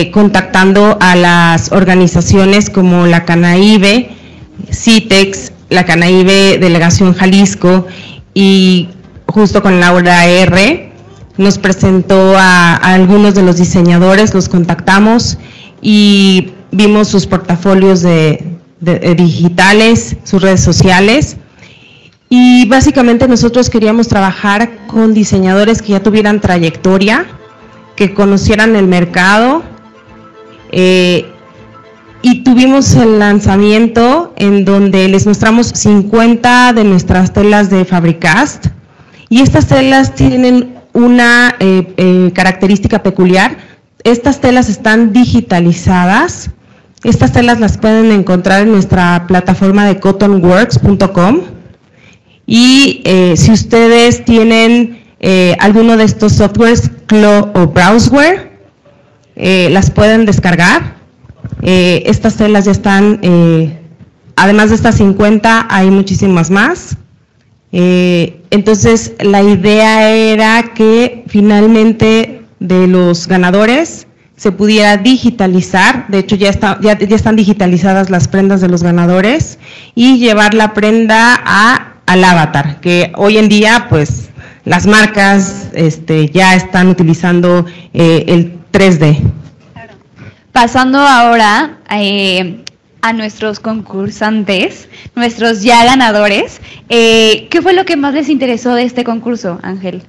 eh, contactando a las organizaciones como la Canaíbe, CITEX, la Canaíbe Delegación Jalisco y justo con Laura R. Nos presentó a, algunos de los diseñadores, los contactamos y vimos sus portafolios de, digitales, sus redes sociales. Y básicamente nosotros queríamos trabajar con diseñadores que ya tuvieran trayectoria, que conocieran el mercado. Eh, y tuvimos el lanzamiento en donde les mostramos 50 de nuestras telas de Fabricast y estas telas tienen una eh, eh, característica peculiar. Estas telas están digitalizadas. Estas telas las pueden encontrar en nuestra plataforma de cottonworks.com. Y si ustedes tienen alguno de estos softwares o Browseware, las pueden descargar. estas telas ya están, además de estas 50, hay muchísimas más. Eh, entonces, la idea era que finalmente de los ganadores se pudiera digitalizar, de hecho ya, está, ya, están digitalizadas las prendas de los ganadores, y llevar la prenda a, al avatar, que hoy en día pues las marcas este, ya están utilizando eh, el 3D. Pasando ahora eh, a nuestros concursantes, nuestros ya ganadores. Eh, ¿Qué fue lo que más les interesó de este concurso, Ángel?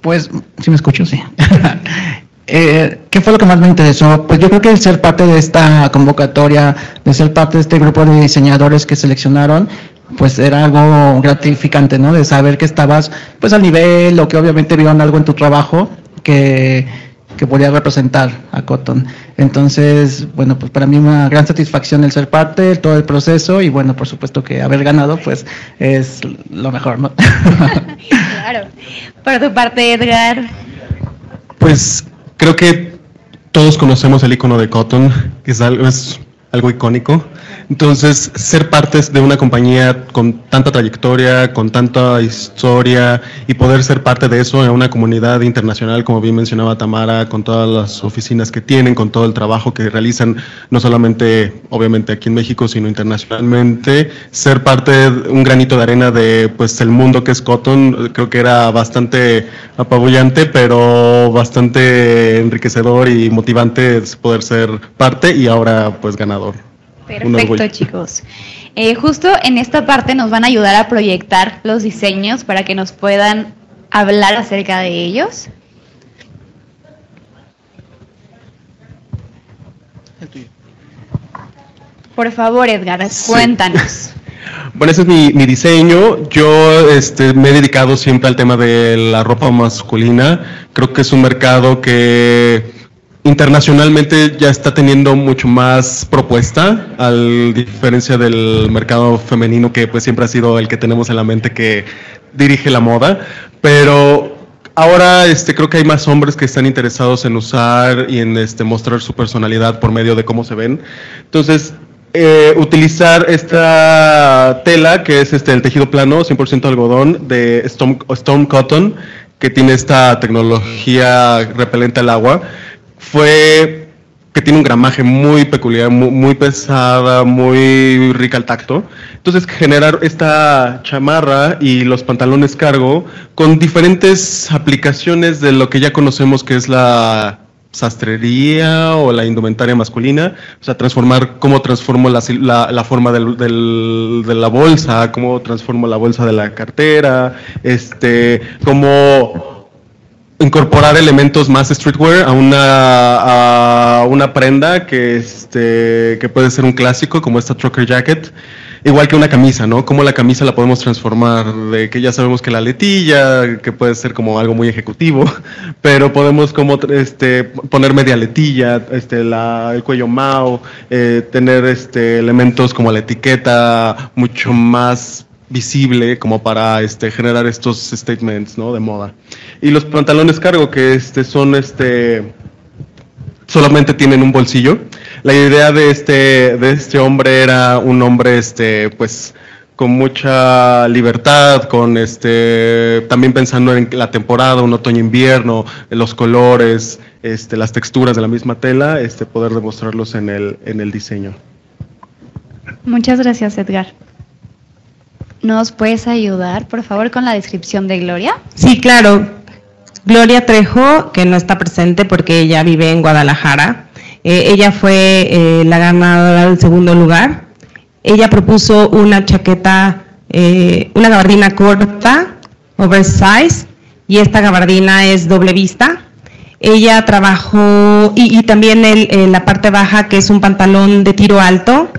Pues, si me escucho, sí. Eh, ¿Qué fue lo que más me interesó? Pues yo creo que ser parte de esta convocatoria, de ser parte de este grupo de diseñadores que seleccionaron, pues era algo gratificante, ¿no? De saber que estabas pues al nivel o que obviamente vieron algo en tu trabajo que que podía representar a Cotton. Entonces, bueno, pues para mí una gran satisfacción el ser parte de todo el proceso y bueno, por supuesto que haber ganado pues es lo mejor, ¿no? claro. Por tu parte, Edgar. Pues creo que todos conocemos el icono de Cotton, que es algo, es algo icónico. Entonces, ser parte de una compañía con tanta trayectoria, con tanta historia y poder ser parte de eso en una comunidad internacional, como bien mencionaba Tamara, con todas las oficinas que tienen, con todo el trabajo que realizan, no solamente obviamente aquí en México, sino internacionalmente, ser parte de un granito de arena de pues el mundo que es Cotton, creo que era bastante apabullante, pero bastante enriquecedor y motivante poder ser parte y ahora pues ganador. Perfecto, chicos. Eh, justo en esta parte nos van a ayudar a proyectar los diseños para que nos puedan hablar acerca de ellos. Por favor, Edgar, cuéntanos. Bueno, ese es mi, diseño. Yo este, me he dedicado siempre al tema de la ropa masculina. Creo que es un mercado que internacionalmente ya está teniendo mucho más propuesta, a diferencia del mercado femenino que pues siempre ha sido el que tenemos en la mente que dirige la moda, pero ahora este creo que hay más hombres que están interesados en usar y en este mostrar su personalidad por medio de cómo se ven. Entonces, eh, utilizar esta tela que es este el tejido plano 100% algodón de Stone, Stone Cotton que tiene esta tecnología repelente al agua fue que tiene un gramaje muy peculiar, muy, pesada, muy rica al tacto. Entonces, generar esta chamarra y los pantalones cargo con diferentes aplicaciones de lo que ya conocemos que es la sastrería o la indumentaria masculina, o sea, transformar cómo transformo la, la, forma del, de la bolsa, cómo transformo la bolsa de la cartera, este, cómo incorporar elementos más streetwear a una, a una prenda que, este, que puede ser un clásico como esta trucker jacket, igual que una camisa, ¿no? Cómo la camisa la podemos transformar de que ya sabemos que la letilla, que puede ser como algo muy ejecutivo, pero podemos como este, poner media letilla, este, la, el cuello mao, eh, tener este, elementos como la etiqueta mucho más visible como para este, generar estos statements de moda. Y los pantalones cargo que este, son este, solamente tienen un bolsillo. La idea de este, de este hombre era un hombre este, pues, con mucha libertad, con este también pensando en la temporada, un otoño-invierno, los colores, este, las texturas de la misma tela, este, poder demostrarlos en el, en el diseño. Muchas gracias, Edgar. ¿Nos puedes ayudar, por favor, con la descripción de Gloria? Sí, claro. Gloria Trejo, que no está presente porque ella vive en Guadalajara. Eh, ella fue eh, la ganadora del segundo lugar. Ella propuso una chaqueta, eh, una gabardina corta, oversize, y esta gabardina es doble vista. Ella trabajó, y, también el, la parte baja, que es un pantalón de tiro alto,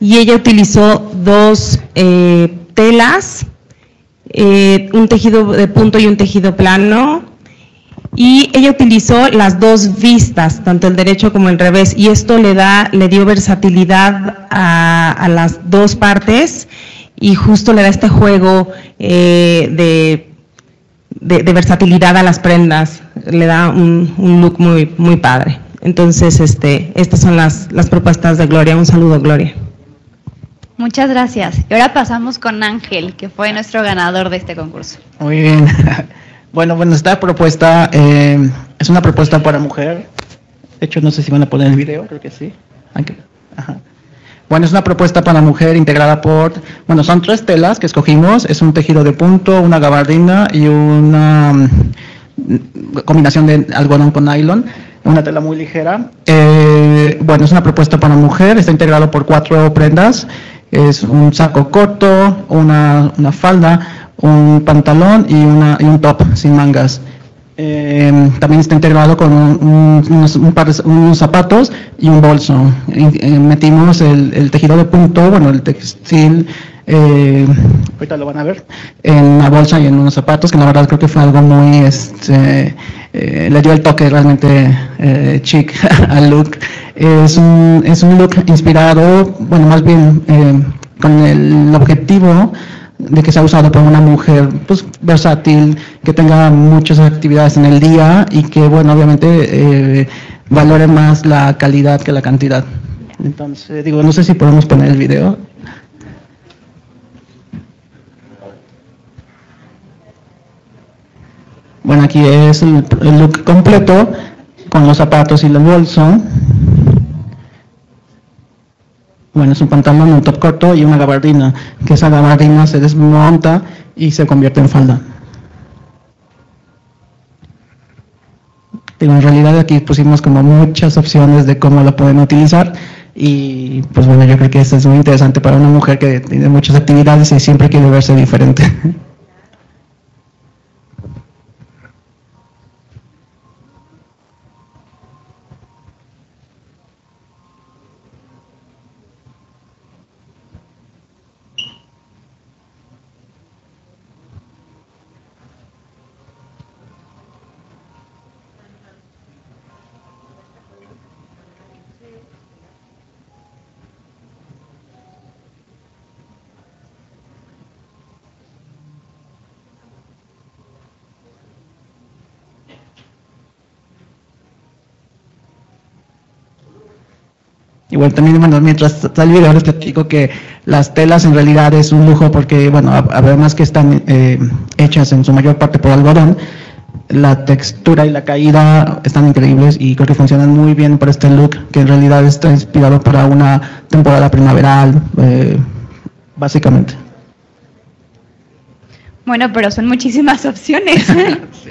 y ella utilizó dos telas, un tejido de punto y un tejido plano, y ella utilizó las dos vistas, tanto el derecho como el revés, y esto le da, le dio versatilidad a, las dos partes y justo le da este juego eh, de, de, versatilidad a las prendas, le da un, look muy, muy padre. Entonces, este, estas son las, las propuestas de Gloria. Un saludo, Gloria. Muchas gracias. Y ahora pasamos con Ángel, que fue nuestro ganador de este concurso. Muy bien. Bueno, bueno, esta propuesta eh, es una propuesta para mujer. De hecho, no sé si van a poner el video, creo que sí. Bueno, es una propuesta para mujer integrada por, bueno, son tres telas que escogimos. Es un tejido de punto, una gabardina y una mm, combinación de algodón con nylon. Una tela muy ligera. Eh, bueno, es una propuesta para mujer. Está integrado por cuatro prendas. Es un saco corto, una, una falda, un pantalón y, una, y un top sin mangas. Eh, también está integrado con unos, unos, zapatos y un bolso. Eh, metimos el, tejido de punto, bueno, el textil, eh, ahorita lo van a ver, en la bolsa y en unos zapatos, que la verdad creo que fue algo muy, este, le dio el toque realmente chic al look. Es un, es un look inspirado, bueno, más bien con el objetivo de que sea usado por una mujer pues versátil, que tenga muchas actividades en el día y que, bueno, obviamente eh, valore más la calidad que la cantidad. Entonces, digo, no sé si podemos poner el video. Bueno, aquí es el look completo con los zapatos y el bolso. Bueno, es un pantalón, un top corto y una gabardina, que esa gabardina se desmonta y se convierte en falda. en realidad aquí pusimos como muchas opciones de cómo la pueden utilizar y pues bueno, yo creo que esto es muy interesante para una mujer que tiene muchas actividades y siempre quiere verse diferente. Igual también, bueno, mientras está el video les platico que las telas en realidad es un lujo porque, bueno, además que están eh, hechas en su mayor parte por algodón, la textura y la caída están increíbles y creo que funcionan muy bien para este look que en realidad está inspirado para una temporada primaveral, eh, básicamente. Bueno, pero son muchísimas opciones. sí.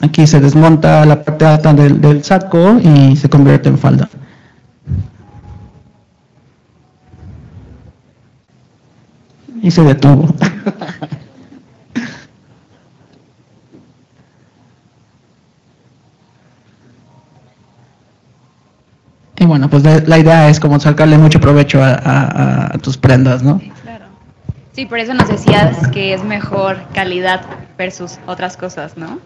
Aquí se desmonta la parte alta del, saco y se convierte en falda. Y se detuvo. y bueno, pues la, idea es como sacarle mucho provecho a, a tus prendas, ¿no? Sí, claro. Sí, por eso nos decías que es mejor calidad versus otras cosas, ¿no?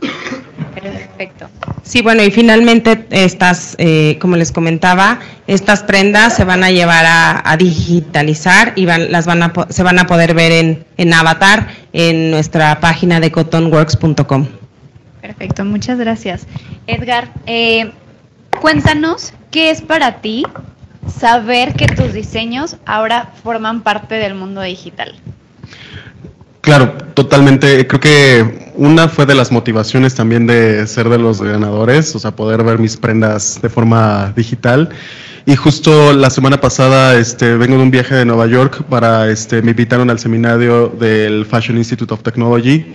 Perfecto. Sí, bueno, y finalmente estas, eh, como les comentaba, estas prendas se van a llevar a, digitalizar y van, las van a, se van a poder ver en, en Avatar en nuestra página de cottonworks.com. Perfecto, muchas gracias. Edgar, eh, cuéntanos qué es para ti saber que tus diseños ahora forman parte del mundo digital. Claro, totalmente. Creo que una fue de las motivaciones también de ser de los ganadores, o sea, poder ver mis prendas de forma digital. Y justo la semana pasada este, vengo de un viaje de Nueva York para, este, me invitaron al seminario del Fashion Institute of Technology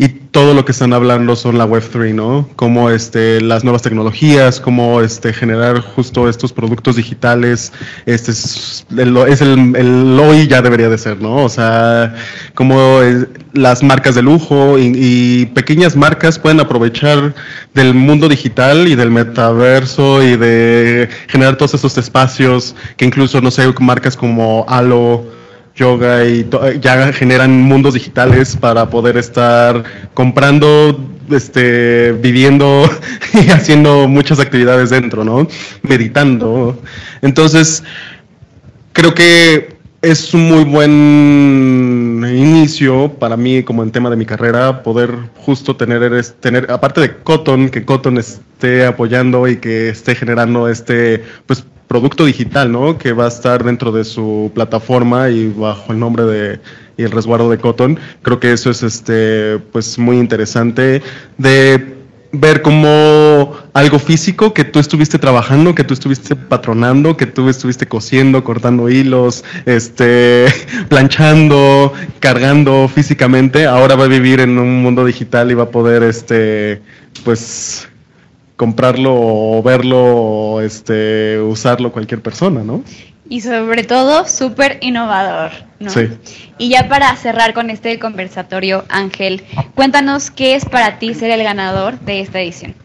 y todo lo que están hablando son la Web3, ¿no? Cómo este, las nuevas tecnologías, cómo este, generar justo estos productos digitales, este es, el, es el, el, hoy ya debería de ser, ¿no? O sea, cómo las marcas de lujo y, y pequeñas marcas pueden aprovechar del mundo digital y del metaverso y de generar todos estos espacios que incluso, no sé, marcas como Halo, yoga y ya generan mundos digitales para poder estar comprando, este, viviendo y haciendo muchas actividades dentro, ¿no? Meditando. Entonces, creo que es un muy buen inicio para mí como en tema de mi carrera poder justo tener tener aparte de Cotton que Cotton esté apoyando y que esté generando este pues producto digital, ¿no? Que va a estar dentro de su plataforma y bajo el nombre de y el resguardo de Cotton. Creo que eso es este pues muy interesante de ver como algo físico que tú estuviste trabajando, que tú estuviste patronando, que tú estuviste cosiendo, cortando hilos, este, planchando, cargando físicamente, ahora va a vivir en un mundo digital y va a poder, este, pues, comprarlo o verlo o este, usarlo cualquier persona, ¿no? Y sobre todo, súper innovador, ¿no? Sí. Y ya para cerrar con este conversatorio, Ángel, cuéntanos qué es para ti ser el ganador de esta edición.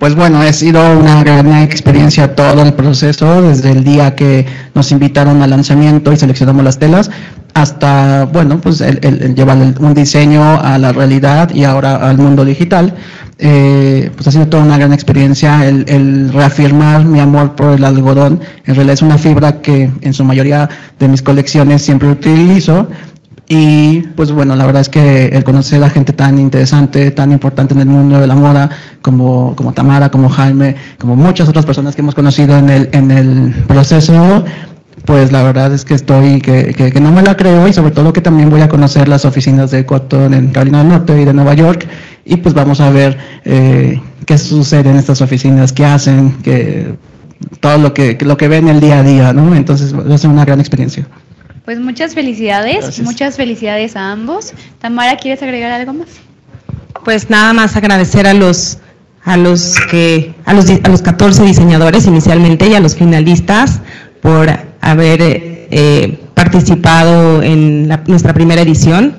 Pues bueno, ha sido una gran experiencia todo el proceso, desde el día que nos invitaron al lanzamiento y seleccionamos las telas, hasta, bueno, pues el, llevar un diseño a la realidad y ahora al mundo digital. Eh, pues ha sido toda una gran experiencia el, reafirmar mi amor por el algodón. En realidad es una fibra que en su mayoría de mis colecciones siempre utilizo. Y pues bueno, la verdad es que el conocer a gente tan interesante, tan importante en el mundo de la moda, como, como Tamara, como Jaime, como muchas otras personas que hemos conocido en el, en el proceso, pues la verdad es que estoy, que, que, no me la creo y sobre todo que también voy a conocer las oficinas de Cotton en Carolina del Norte y de Nueva York y pues vamos a ver eh, qué sucede en estas oficinas, qué hacen, que, todo lo que, lo que ven el día a día, ¿no? Entonces va a ser una gran experiencia. Pues muchas felicidades, muchas felicidades a ambos. Tamara, ¿quieres agregar algo más? Pues nada más agradecer a los a los que a los a los 14 diseñadores inicialmente y a los finalistas por haber eh, participado en nuestra primera edición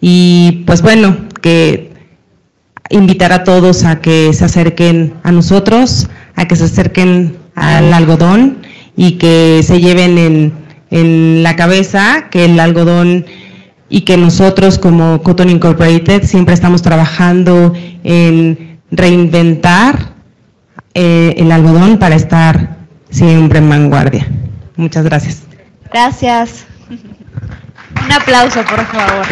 y pues bueno, que invitar a todos a que se acerquen a nosotros, a que se acerquen al algodón y que se lleven en, en la cabeza que el algodón y que nosotros como Cotton Incorporated siempre estamos trabajando en reinventar eh, el algodón para estar siempre en vanguardia. Muchas gracias. Gracias. Un aplauso, por favor.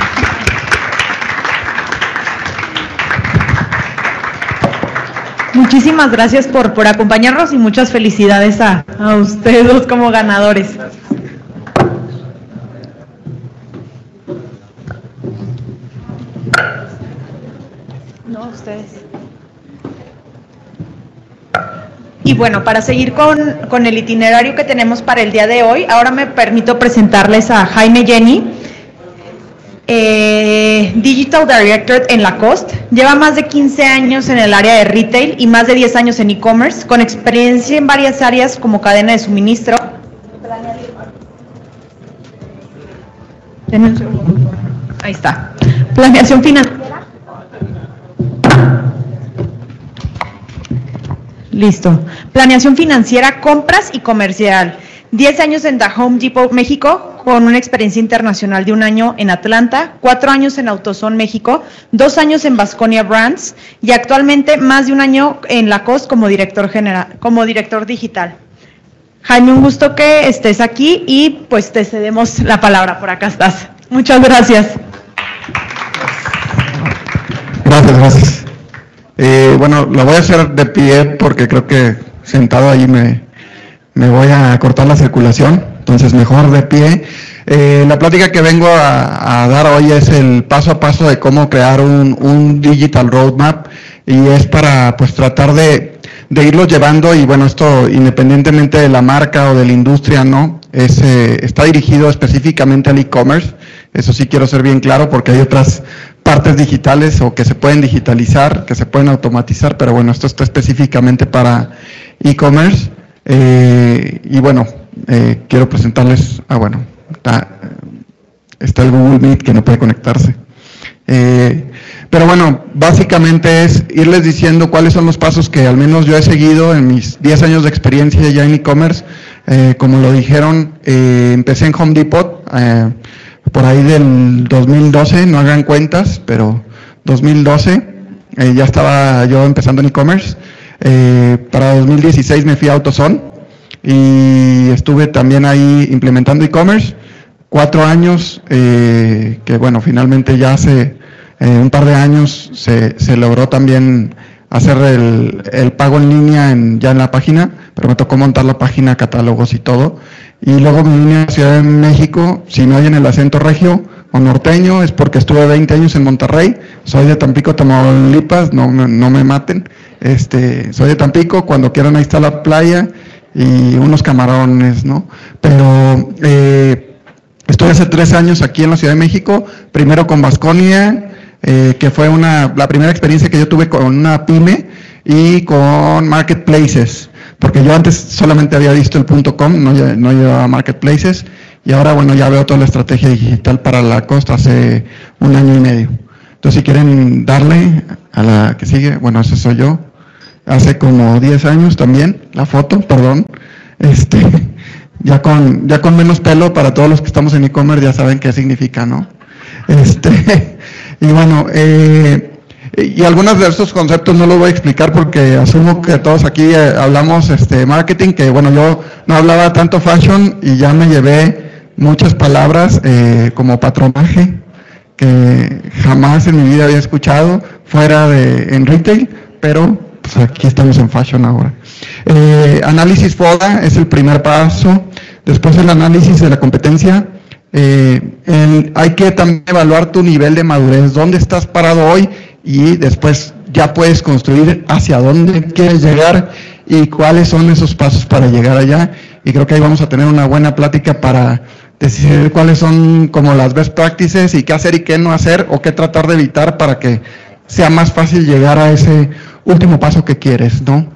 Muchísimas gracias por, por acompañarnos y muchas felicidades a, a ustedes como ganadores. No, ustedes. Y bueno, para seguir con, el itinerario que tenemos para el día de hoy, ahora me permito presentarles a Jaime Jenny, eh, Digital Director en Lacoste. Lleva más de 15 años en el área de retail y más de 10 años en e-commerce, con experiencia en varias áreas como cadena de suministro. Ahí está. Planeación financiera Listo. Planeación financiera, compras y comercial. 10 años en The Home Depot, México, con una experiencia internacional de un año en Atlanta, cuatro años en AutoZone México, dos años en Vasconia Brands y actualmente más de un año en Lacoste como director general, como director digital. Jaime, un gusto que estés aquí y pues te cedemos la palabra. Por acá estás. Muchas gracias. Gracias, gracias. Eh, bueno, lo voy a hacer de pie porque creo que sentado ahí me, me voy a cortar la circulación, entonces mejor de pie. Eh, la plática que vengo a, dar hoy es el paso a paso de cómo crear un, un digital roadmap y es para pues tratar de, de irlo llevando y bueno, esto independientemente de la marca o de la industria, ¿no? Es, eh, está dirigido específicamente al e-commerce, eso sí quiero ser bien claro porque hay otras partes digitales o que se pueden digitalizar, que se pueden automatizar, pero bueno, esto está específicamente para e-commerce. Eh, y bueno, eh, quiero presentarles, ah bueno, está, está, el Google Meet que no puede conectarse. Eh, pero bueno, básicamente es irles diciendo cuáles son los pasos que al menos yo he seguido en mis 10 años de experiencia ya en e-commerce. como lo dijeron, empecé en Home Depot por ahí del 2012, no hagan cuentas, pero 2012 ya estaba yo empezando en e-commerce. Eh, para 2016 me fui a AutoZone y estuve también ahí implementando e-commerce. Cuatro años, eh, que bueno, finalmente ya hace eh, un par de años se, se logró también hacer el, el, pago en línea en, ya en la página, pero me tocó montar la página, catálogos y todo. Y luego me vine a Ciudad de México, si no hay en el acento regio, o norteño, es porque estuve 20 años en Monterrey, soy de Tampico, Tamaulipas, no, no me maten, este, soy de Tampico, cuando quieran ahí está la playa y unos camarones, ¿no? Pero eh, estoy hace tres años aquí en la Ciudad de México, primero con Vasconia, eh, que fue una, la primera experiencia que yo tuve con una pyme y con marketplaces, porque yo antes solamente había visto el punto .com, no, llevaba marketplaces, y ahora, bueno, ya veo toda la estrategia digital para la costa hace un año y medio. Entonces, si quieren darle a la que sigue, bueno, ese soy yo. Hace como 10 años también, la foto, perdón. Este, ya con, ya con menos pelo para todos los que estamos en e-commerce ya saben qué significa, ¿no? Este, y bueno, eh, y algunos de estos conceptos no los voy a explicar porque asumo que todos aquí eh, hablamos este marketing, que bueno, yo no hablaba tanto fashion y ya me llevé muchas palabras eh, como patronaje que jamás en mi vida había escuchado fuera de en retail, pero pues aquí estamos en fashion ahora. Eh, análisis FODA es el primer paso, después el análisis de la competencia. Eh, hay que también evaluar tu nivel de madurez, dónde estás parado hoy y después ya puedes construir hacia dónde quieres llegar y cuáles son esos pasos para llegar allá. Y creo que ahí vamos a tener una buena plática para decir cuáles son como las best practices y qué hacer y qué no hacer o qué tratar de evitar para que sea más fácil llegar a ese último paso que quieres, ¿no?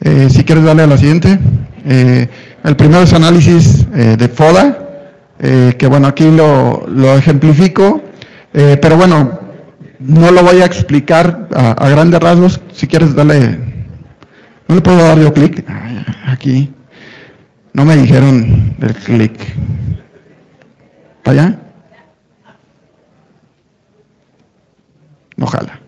Eh, si quieres darle a la siguiente. Eh, el primero es análisis eh, de FODA, que bueno, aquí lo, lo ejemplifico, pero bueno, no lo voy a explicar a, grandes rasgos. Si quieres, dale. ¿No le puedo dar yo clic? Aquí. No me dijeron del clic allá? Ojalá.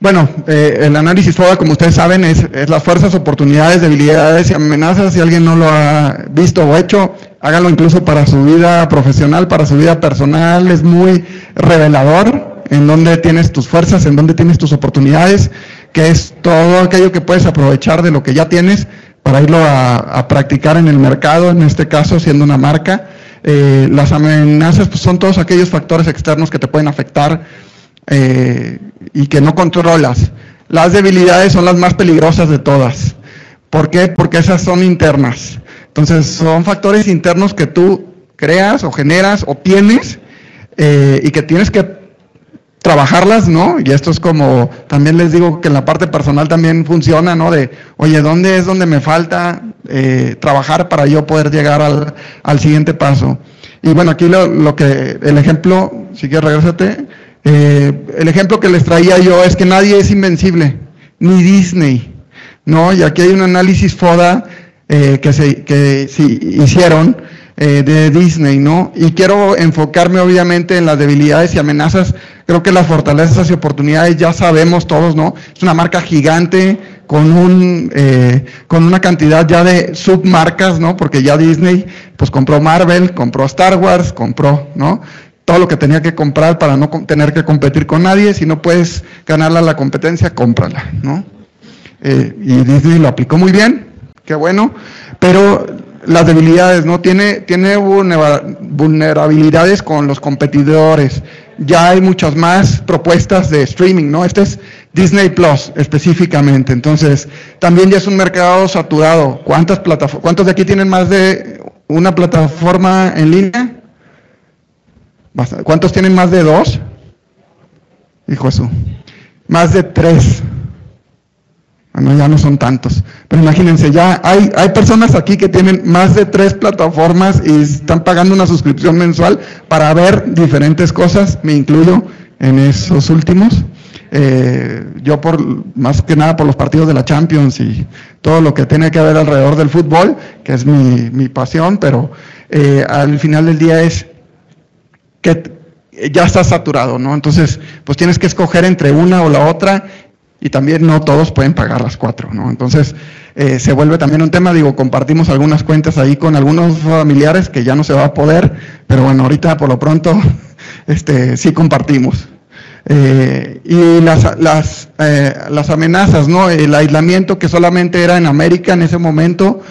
Bueno, eh, el análisis FODA, como ustedes saben, es, es, las fuerzas, oportunidades, debilidades y amenazas. Si alguien no lo ha visto o hecho, hágalo incluso para su vida profesional, para su vida personal. Es muy revelador en dónde tienes tus fuerzas, en dónde tienes tus oportunidades, que es todo aquello que puedes aprovechar de lo que ya tienes para irlo a, practicar en el mercado, en este caso siendo una marca eh, las amenazas pues, son todos aquellos factores externos que te pueden afectar eh, y que no controlas. Las debilidades son las más peligrosas de todas. ¿Por qué? Porque esas son internas. Entonces son factores internos que tú creas o generas o tienes eh, y que tienes que trabajarlas, ¿no? Y esto es como, también les digo que en la parte personal también funciona, ¿no? De, oye, ¿dónde es donde me falta eh, trabajar para yo poder llegar al, al siguiente paso? Y bueno, aquí lo, lo, que, el ejemplo, si quieres regresate, eh, el ejemplo que les traía yo es que nadie es invencible, ni Disney, ¿no? Y aquí hay un análisis FODA eh, que se que sí, hicieron, eh, de Disney, ¿no? Y quiero enfocarme obviamente en las debilidades y amenazas. Creo que las fortalezas y oportunidades ya sabemos todos, ¿no? Es una marca gigante con un eh, con una cantidad ya de submarcas, ¿no? Porque ya Disney pues compró Marvel, compró Star Wars, compró, ¿no? Todo lo que tenía que comprar para no tener que competir con nadie. Si no puedes ganarla la competencia, cómprala, ¿no? Eh, y Disney lo aplicó muy bien, qué bueno, pero las debilidades, ¿no? Tiene, tiene vulnerabilidades con los competidores. Ya hay muchas más propuestas de streaming, ¿no? Este es Disney Plus específicamente. Entonces, también ya es un mercado saturado. ¿Cuántas plataformas, cuántos de aquí tienen más de una plataforma en línea? ¿Cuántos tienen más de dos? Hijo eso. Más de tres. Bueno, ya no son tantos. Pero imagínense, ya hay, hay personas aquí que tienen más de tres plataformas y están pagando una suscripción mensual para ver diferentes cosas, me incluyo en esos últimos. Eh, yo por más que nada por los partidos de la Champions y todo lo que tiene que ver alrededor del fútbol, que es mi, mi pasión, pero eh, al final del día es que ya está saturado, ¿no? Entonces, pues tienes que escoger entre una o la otra y también no todos pueden pagar las cuatro, ¿no? Entonces eh, se vuelve también un tema, digo, compartimos algunas cuentas ahí con algunos familiares que ya no se va a poder, pero bueno, ahorita por lo pronto este, sí compartimos. Eh, y las, las, eh, las amenazas, ¿no? El aislamiento que solamente era en América en ese momento,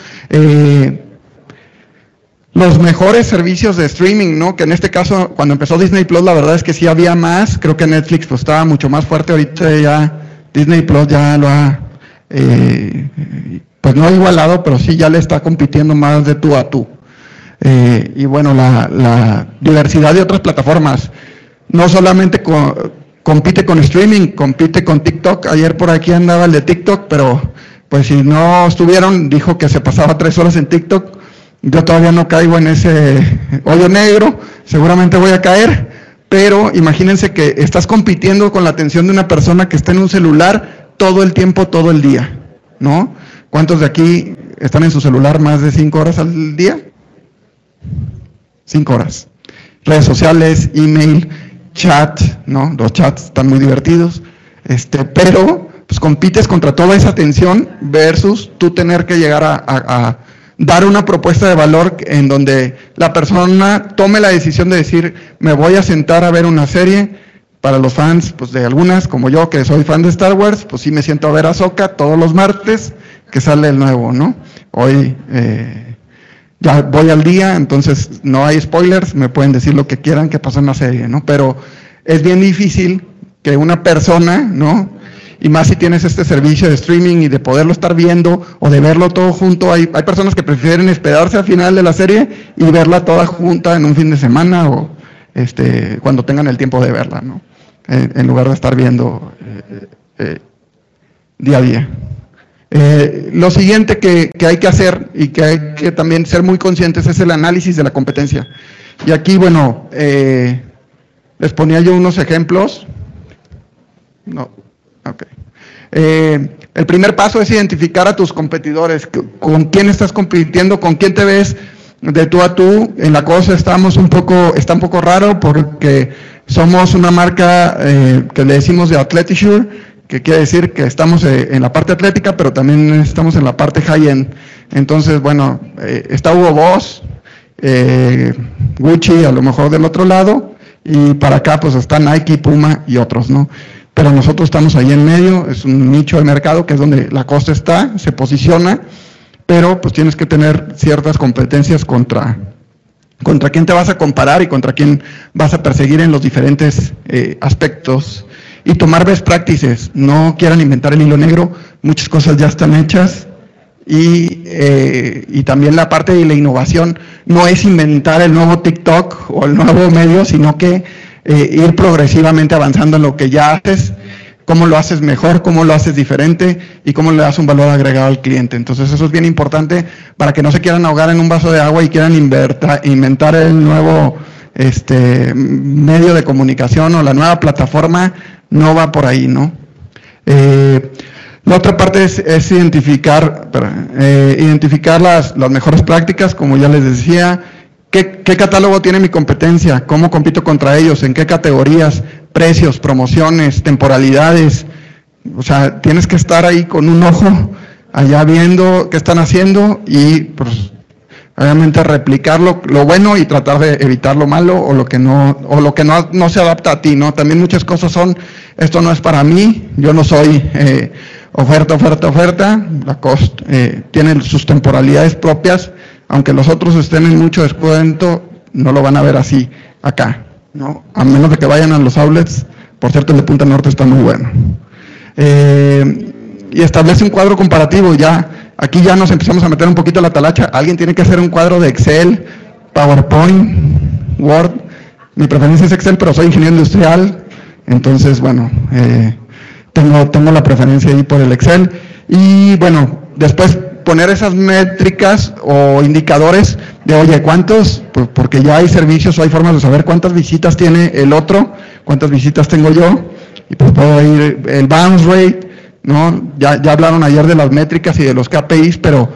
los mejores servicios de streaming, ¿no? Que en este caso, cuando empezó Disney Plus, la verdad es que sí había más, creo que Netflix pues estaba mucho más fuerte, ahorita ya Disney Plus ya lo ha, eh, pues no igualado, pero sí ya le está compitiendo más de tú a tú. Eh, y bueno, la, diversidad de otras plataformas, no solamente compite con streaming, compite con TikTok. Ayer por aquí andaba el de TikTok, pero pues si no estuvieron, dijo que se pasaba tres horas en TikTok. Yo todavía no caigo en ese hoyo negro, seguramente voy a caer, pero imagínense que estás compitiendo con la atención de una persona que está en un celular todo el tiempo, todo el día, ¿no? ¿Cuántos de aquí están en su celular más de cinco horas al día? Cinco horas. Redes sociales, email, chat, ¿no? Los chats están muy divertidos, este, pero pues compites contra toda esa atención versus tú tener que llegar a dar una propuesta de valor en donde la persona tome la decisión de decir, me voy a sentar a ver una serie. Para los fans, pues de algunas, como yo, que soy fan de Star Wars, pues sí me siento a ver a Soca todos los martes que sale el nuevo, ¿no? Hoy eh, ya voy al día, entonces no hay spoilers, me pueden decir lo que quieran que pasa en la serie, ¿no? Pero es bien difícil que una persona, ¿no? Y más si tienes este servicio de streaming y de poderlo estar viendo o de verlo todo junto. Hay, hay personas que prefieren esperarse al final de la serie y verla toda junta en un fin de semana o este, cuando tengan el tiempo de verla, ¿no? en lugar de estar viendo eh, eh, día a día. Eh, lo siguiente que, que, hay que hacer y que hay que también ser muy conscientes es el análisis de la competencia. Y aquí, bueno, les ponía yo unos ejemplos. No, eh, el primer paso es identificar a tus competidores, con quién estás compitiendo, con quién te ves de tú a tú. En la cosa estamos un poco, está un poco raro porque somos una marca eh, que le decimos de Athletisure, que quiere decir que estamos eh, en la parte atlética, pero también estamos en la parte high-end. Entonces, bueno, está Hugo Boss, Gucci a lo mejor del otro lado, y para acá pues está Nike, Puma y otros, ¿no? Pero nosotros estamos ahí en medio, es un nicho de mercado que es donde la costa está, se posiciona, pero pues tienes que tener ciertas competencias contra, contra quién te vas a comparar y contra quién vas a perseguir en los diferentes eh, aspectos. Y tomar best practices, no quieran inventar el hilo negro, muchas cosas ya están hechas. Y, eh, y también la parte de la innovación no es inventar el nuevo TikTok o el nuevo medio, sino que eh, ir progresivamente avanzando en lo que ya haces, cómo lo haces mejor, cómo lo haces diferente y cómo le das un valor agregado al cliente. Entonces eso es bien importante para que no se quieran ahogar en un vaso de agua y quieran inventar el nuevo este, medio de comunicación o la nueva plataforma, no va por ahí, ¿no? Eh, la otra parte es, identificar, eh, identificar las, las mejores prácticas, como ya les decía, ¿Qué, ¿Qué catálogo tiene mi competencia? ¿Cómo compito contra ellos? ¿En qué categorías? Precios, promociones, temporalidades. O sea, tienes que estar ahí con un ojo allá viendo qué están haciendo y pues obviamente replicar lo, lo bueno y tratar de evitar lo malo o lo que no o lo que no, no se adapta a ti, ¿no? También muchas cosas son esto no es para mí, yo no soy eh, oferta, oferta, oferta, la cost eh, tiene sus temporalidades propias, aunque los otros estén en mucho descuento, no lo van a ver así acá, ¿no? A menos de que vayan a los outlets, por cierto el de Punta Norte está muy bueno. Eh, y establece un cuadro comparativo ya. Aquí ya nos empezamos a meter un poquito la talacha. Alguien tiene que hacer un cuadro de Excel, PowerPoint, Word. Mi preferencia es Excel, pero soy ingeniero industrial. Entonces, bueno, eh, tengo, tengo la preferencia ahí por el Excel. Y bueno, después poner esas métricas o indicadores de, oye, ¿cuántos? Porque ya hay servicios o hay formas de saber cuántas visitas tiene el otro, cuántas visitas tengo yo. Y pues puedo ir el bounce rate, ¿no? Ya, ya hablaron ayer de las métricas y de los KPIs, pero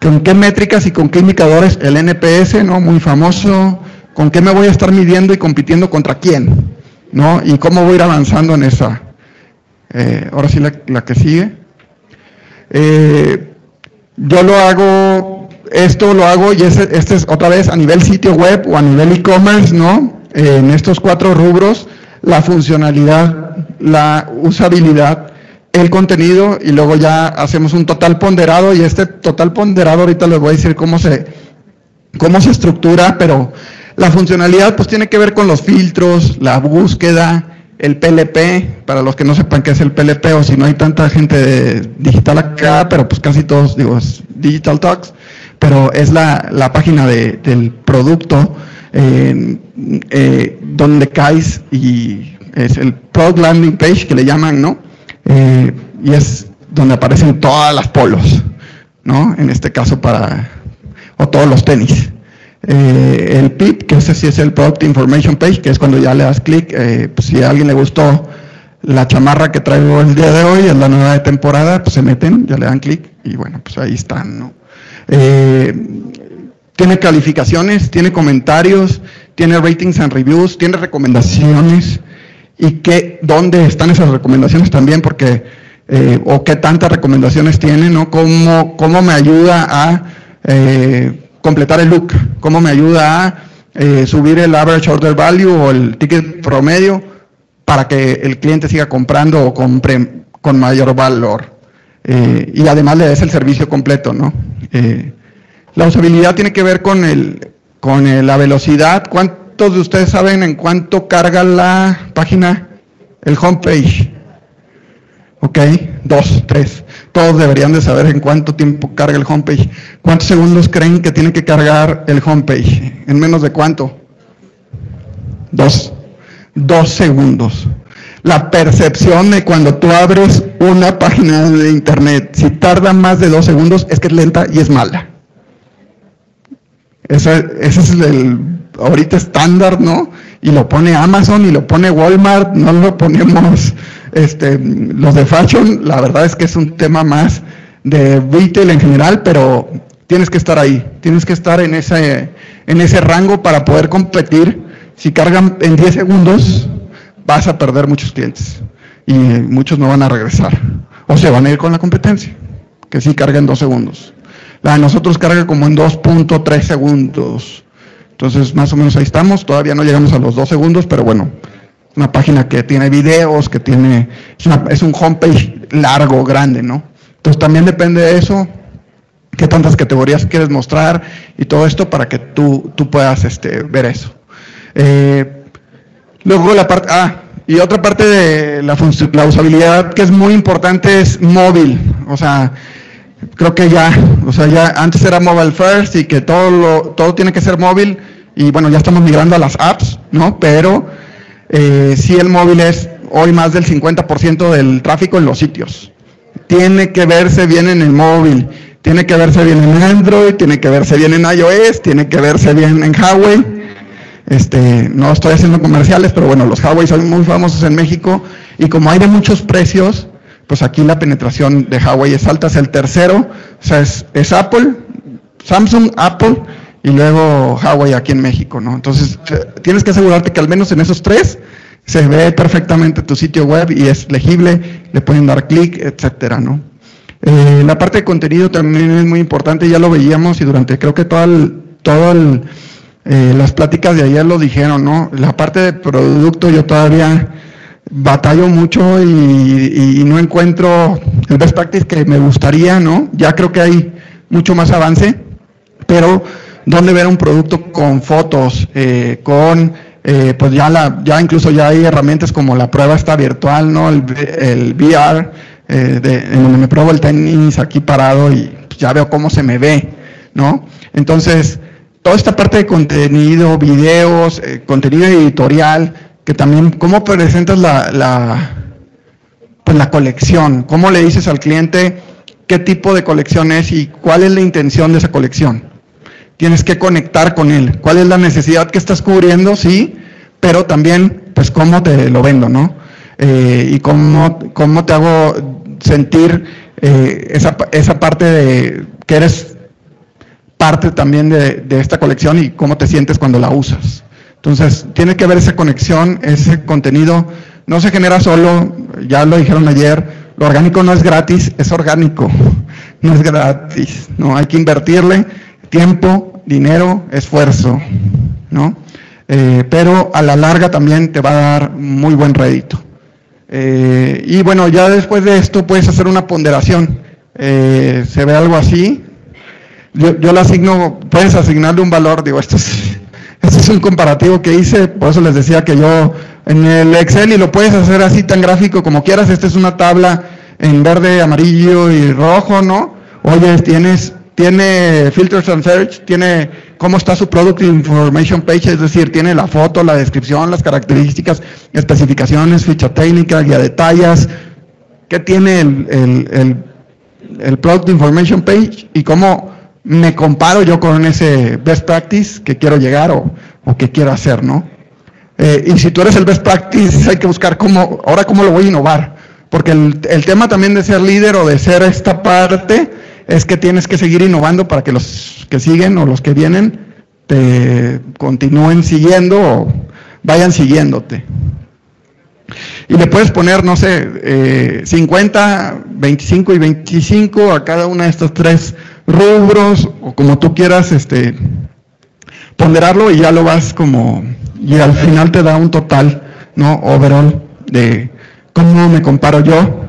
¿con qué métricas y con qué indicadores? El NPS, ¿no? Muy famoso. ¿Con qué me voy a estar midiendo y compitiendo contra quién? ¿No? Y cómo voy a ir avanzando en esa. Eh, ahora sí la, la que sigue. Eh, yo lo hago, esto lo hago y este, este es otra vez a nivel sitio web o a nivel e-commerce, ¿no? En estos cuatro rubros, la funcionalidad, la usabilidad, el contenido y luego ya hacemos un total ponderado y este total ponderado ahorita les voy a decir cómo se, cómo se estructura, pero la funcionalidad pues tiene que ver con los filtros, la búsqueda, el PLP, para los que no sepan qué es el PLP o si no hay tanta gente digital acá, pero pues casi todos, digo, es Digital Talks, pero es la, la página de, del producto eh, donde caes y es el Product Landing Page que le llaman, ¿no? Eh, y es donde aparecen todas las polos, ¿no? En este caso para, o todos los tenis. Eh, el PIP, que ese sí es el Product Information Page, que es cuando ya le das clic, eh, pues si a alguien le gustó la chamarra que traigo el día de hoy, es la nueva de temporada, pues se meten, ya le dan clic y bueno, pues ahí están, ¿no? Eh, tiene calificaciones, tiene comentarios, tiene ratings and reviews, tiene recomendaciones y qué, dónde están esas recomendaciones también, porque, eh, o qué tantas recomendaciones tiene, ¿no? ¿Cómo, cómo me ayuda a eh, completar el look? ¿Cómo me ayuda a eh, subir el average order value o el ticket promedio para que el cliente siga comprando o compre con mayor valor? Eh, y además le des el servicio completo, ¿no? Eh, la usabilidad tiene que ver con, el, con el- la velocidad. ¿Cuántos de ustedes saben en cuánto carga la página, el homepage? Ok, dos, tres. Todos deberían de saber en cuánto tiempo carga el homepage. ¿Cuántos segundos creen que tiene que cargar el homepage? ¿En menos de cuánto? Dos. Dos segundos. La percepción de cuando tú abres una página de internet, si tarda más de dos segundos, es que es lenta y es mala. Ese, ese es el ahorita estándar, ¿no? Y lo pone Amazon y lo pone Walmart, no lo ponemos este, los de fashion. La verdad es que es un tema más de retail en general, pero tienes que estar ahí, tienes que estar en ese, en ese rango para poder competir. Si cargan en 10 segundos, vas a perder muchos clientes y muchos no van a regresar. O se van a ir con la competencia, que sí carga en 2 segundos. La de nosotros carga como en 2.3 segundos. Entonces, más o menos ahí estamos. Todavía no llegamos a los 2 segundos, pero bueno, una página que tiene videos, que tiene, es, un homepage largo, grande, ¿no? Entonces también depende de eso, qué tantas categorías quieres mostrar y todo esto para que tú, tú puedas este, ver eso. Eh, luego la parte, ah, y otra parte de la, la usabilidad que es muy importante es móvil, o sea, creo que ya, o sea, ya antes era mobile first y que todo lo, todo tiene que ser móvil y bueno, ya estamos migrando a las apps, ¿no? Pero eh, sí el móvil es hoy más del 50% del tráfico en los sitios. Tiene que verse bien en el móvil, tiene que verse bien en Android, tiene que verse bien en iOS, tiene que verse bien en Huawei. Este, no estoy haciendo comerciales, pero bueno, los Huawei son muy famosos en México y como hay de muchos precios, pues aquí la penetración de Huawei es alta, es el tercero, o sea, es, es Apple, Samsung, Apple y luego Huawei aquí en México, ¿no? Entonces, eh, tienes que asegurarte que al menos en esos tres se ve perfectamente tu sitio web y es legible, le pueden dar clic, etcétera, ¿no? Eh, la parte de contenido también es muy importante, ya lo veíamos y durante creo que todo el, todo el, eh, las pláticas de ayer lo dijeron, ¿no? La parte de producto yo todavía batallo mucho y no encuentro el best practice que me gustaría, ¿no? Ya creo que hay mucho más avance, pero donde ver un producto con fotos, eh, con eh, pues ya la, ya incluso ya hay herramientas como la prueba está virtual, ¿no? El, el VR, eh, de, donde me pruebo el tenis aquí parado y ya veo cómo se me ve, ¿no? Entonces, toda esta parte de contenido, videos, eh, contenido editorial, que también, cómo presentas la, la, pues la colección, cómo le dices al cliente qué tipo de colección es y cuál es la intención de esa colección tienes que conectar con él. ¿Cuál es la necesidad que estás cubriendo? Sí, pero también, pues, cómo te lo vendo, ¿no? Eh, y cómo, cómo te hago sentir eh, esa, esa parte de que eres parte también de, de, esta colección y cómo te sientes cuando la usas. Entonces, tiene que haber esa conexión, ese contenido. No se genera solo, ya lo dijeron ayer, lo orgánico no es gratis, es orgánico, no es gratis, no hay que invertirle tiempo, dinero, esfuerzo, ¿no? Eh, pero a la larga también te va a dar muy buen rédito. Eh, y bueno, ya después de esto puedes hacer una ponderación. Eh, se ve algo así. Yo, yo le asigno, puedes asignarle un valor, digo, esto es, esto es un comparativo que hice, por eso les decía que yo en el Excel y lo puedes hacer así tan gráfico como quieras. Esta es una tabla en verde, amarillo y rojo, ¿no? Oye, tienes tiene filters and search, tiene cómo está su product information page, es decir, tiene la foto, la descripción, las características, especificaciones, ficha técnica, guía de tallas, qué tiene el, el, el, product information page y cómo me comparo yo con ese best practice que quiero llegar o, o que quiero hacer, ¿no? Eh, y si tú eres el best practice, hay que buscar cómo, ahora cómo lo voy a innovar, porque el, el tema también de ser líder o de ser esta parte, es que tienes que seguir innovando para que los que siguen o los que vienen te continúen siguiendo o vayan siguiéndote. Y le puedes poner, no sé, eh, 50, 25 y 25 a cada una de estos tres rubros, o como tú quieras, este, ponderarlo y ya lo vas como, y al final te da un total, ¿no? Overall de cómo me comparo yo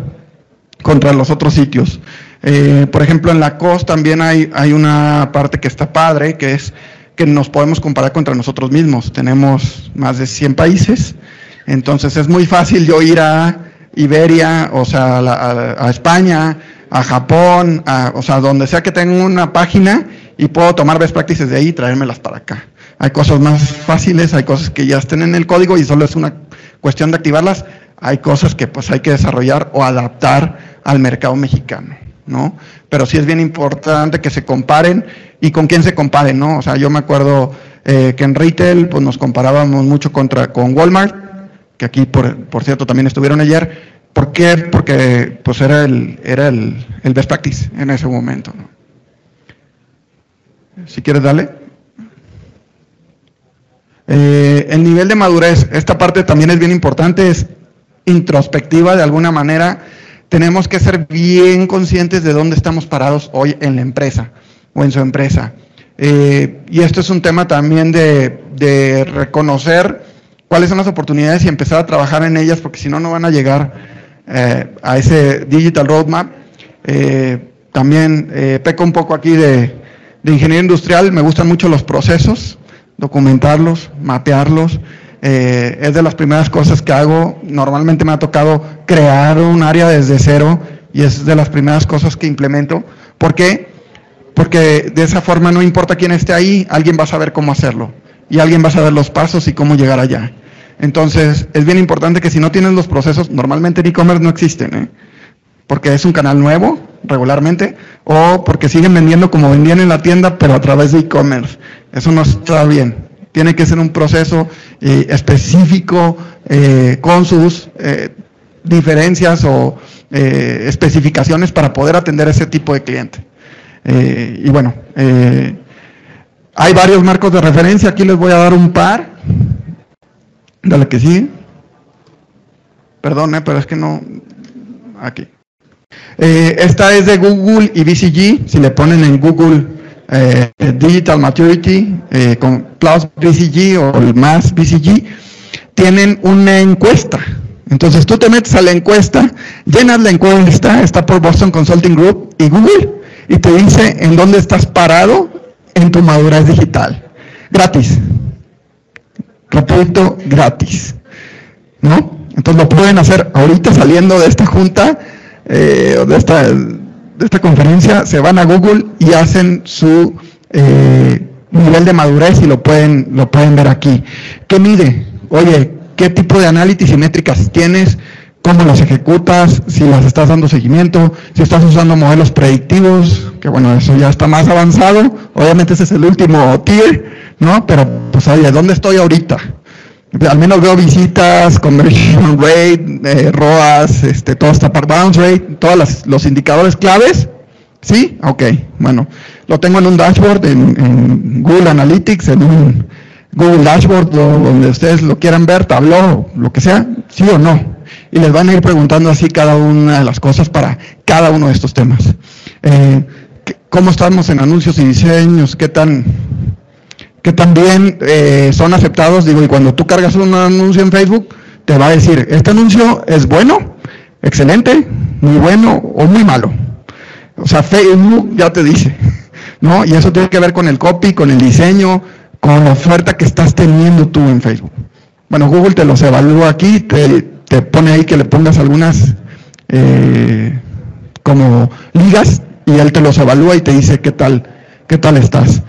contra los otros sitios. Eh, por ejemplo, en la COS también hay, hay una parte que está padre, que es que nos podemos comparar contra nosotros mismos. Tenemos más de 100 países, entonces es muy fácil yo ir a Iberia, o sea, a, a, España, a Japón, a, o sea, donde sea que tenga una página y puedo tomar best practices de ahí y traérmelas para acá. Hay cosas más fáciles, hay cosas que ya estén en el código y solo es una cuestión de activarlas. Hay cosas que pues hay que desarrollar o adaptar al mercado mexicano. ¿No? Pero sí es bien importante que se comparen y con quién se comparen, ¿no? O sea, yo me acuerdo eh, que en retail pues nos comparábamos mucho contra con Walmart, que aquí por, por cierto también estuvieron ayer. ¿Por qué? Porque pues era el, era el, el best practice en ese momento. Si quieres, dale. Eh, el nivel de madurez, esta parte también es bien importante, es introspectiva de alguna manera tenemos que ser bien conscientes de dónde estamos parados hoy en la empresa o en su empresa. Eh, y esto es un tema también de, reconocer cuáles son las oportunidades y empezar a trabajar en ellas, porque si no, no van a llegar eh, a ese digital roadmap. Eh, también peco un poco aquí de, de ingeniería industrial, me gustan mucho los procesos, documentarlos, mapearlos, eh, es de las primeras cosas que hago. Normalmente me ha tocado crear un área desde cero y es de las primeras cosas que implemento. ¿Por qué? Porque de esa forma no importa quién esté ahí, alguien va a saber cómo hacerlo y alguien va a saber los pasos y cómo llegar allá. Entonces, es bien importante que si no tienes los procesos, normalmente en e-commerce no existen, ¿eh? porque es un canal nuevo regularmente, o porque siguen vendiendo como vendían en la tienda, pero a través de e-commerce. Eso no está bien tiene que ser un proceso eh, específico eh, con sus eh, diferencias o especificaciones para poder atender ese tipo de cliente. Y bueno, Hay varios marcos de referencia, aquí les voy a dar un par. Dale que sí. Perdón, pero es que no. Aquí. Esta es de Google y BCG. Si le ponen en Google eh, Digital Maturity eh, con Plus BCG o el más BCG, tienen una encuesta. Entonces tú te metes a la encuesta, llenas la encuesta, está por Boston Consulting Group y Google, y te dice en dónde estás parado en tu madurez digital. Gratis. Repito, gratis. ¿No? Entonces lo pueden hacer ahorita saliendo de esta junta, eh, de, esta, esta conferencia, se van a Google y hacen su eh, nivel de madurez y lo pueden, lo pueden ver aquí. ¿Qué mide? Oye, ¿qué tipo de análisis y métricas tienes? cómo las ejecutas, si las estás dando seguimiento, si estás usando modelos predictivos, que bueno, eso ya está más avanzado, obviamente ese es el último tier, ¿no? Pero pues oye, ¿dónde estoy ahorita? Al menos veo visitas, conversion rate, eh, ROAS, este, todo está para bounce rate, todos los indicadores claves, ¿sí? Ok, bueno, lo tengo en un dashboard, en, en Google Analytics, en un Google Dashboard, donde ustedes lo quieran ver, tabló, lo que sea, sí o no y les van a ir preguntando así cada una de las cosas para cada uno de estos temas. Eh, ¿Cómo estamos en anuncios y diseños? ¿Qué tan, qué tan bien eh, son aceptados? Digo, y cuando tú cargas un anuncio en Facebook, te va a decir, este anuncio es bueno, excelente, muy bueno o muy malo. O sea, Facebook ya te dice, ¿no? Y eso tiene que ver con el copy, con el diseño, con la oferta que estás teniendo tú en Facebook. Bueno, Google te los evalúa aquí, te, te pone ahí que le pongas algunas eh, como ligas y él te los evalúa y te dice qué tal, qué tal estás.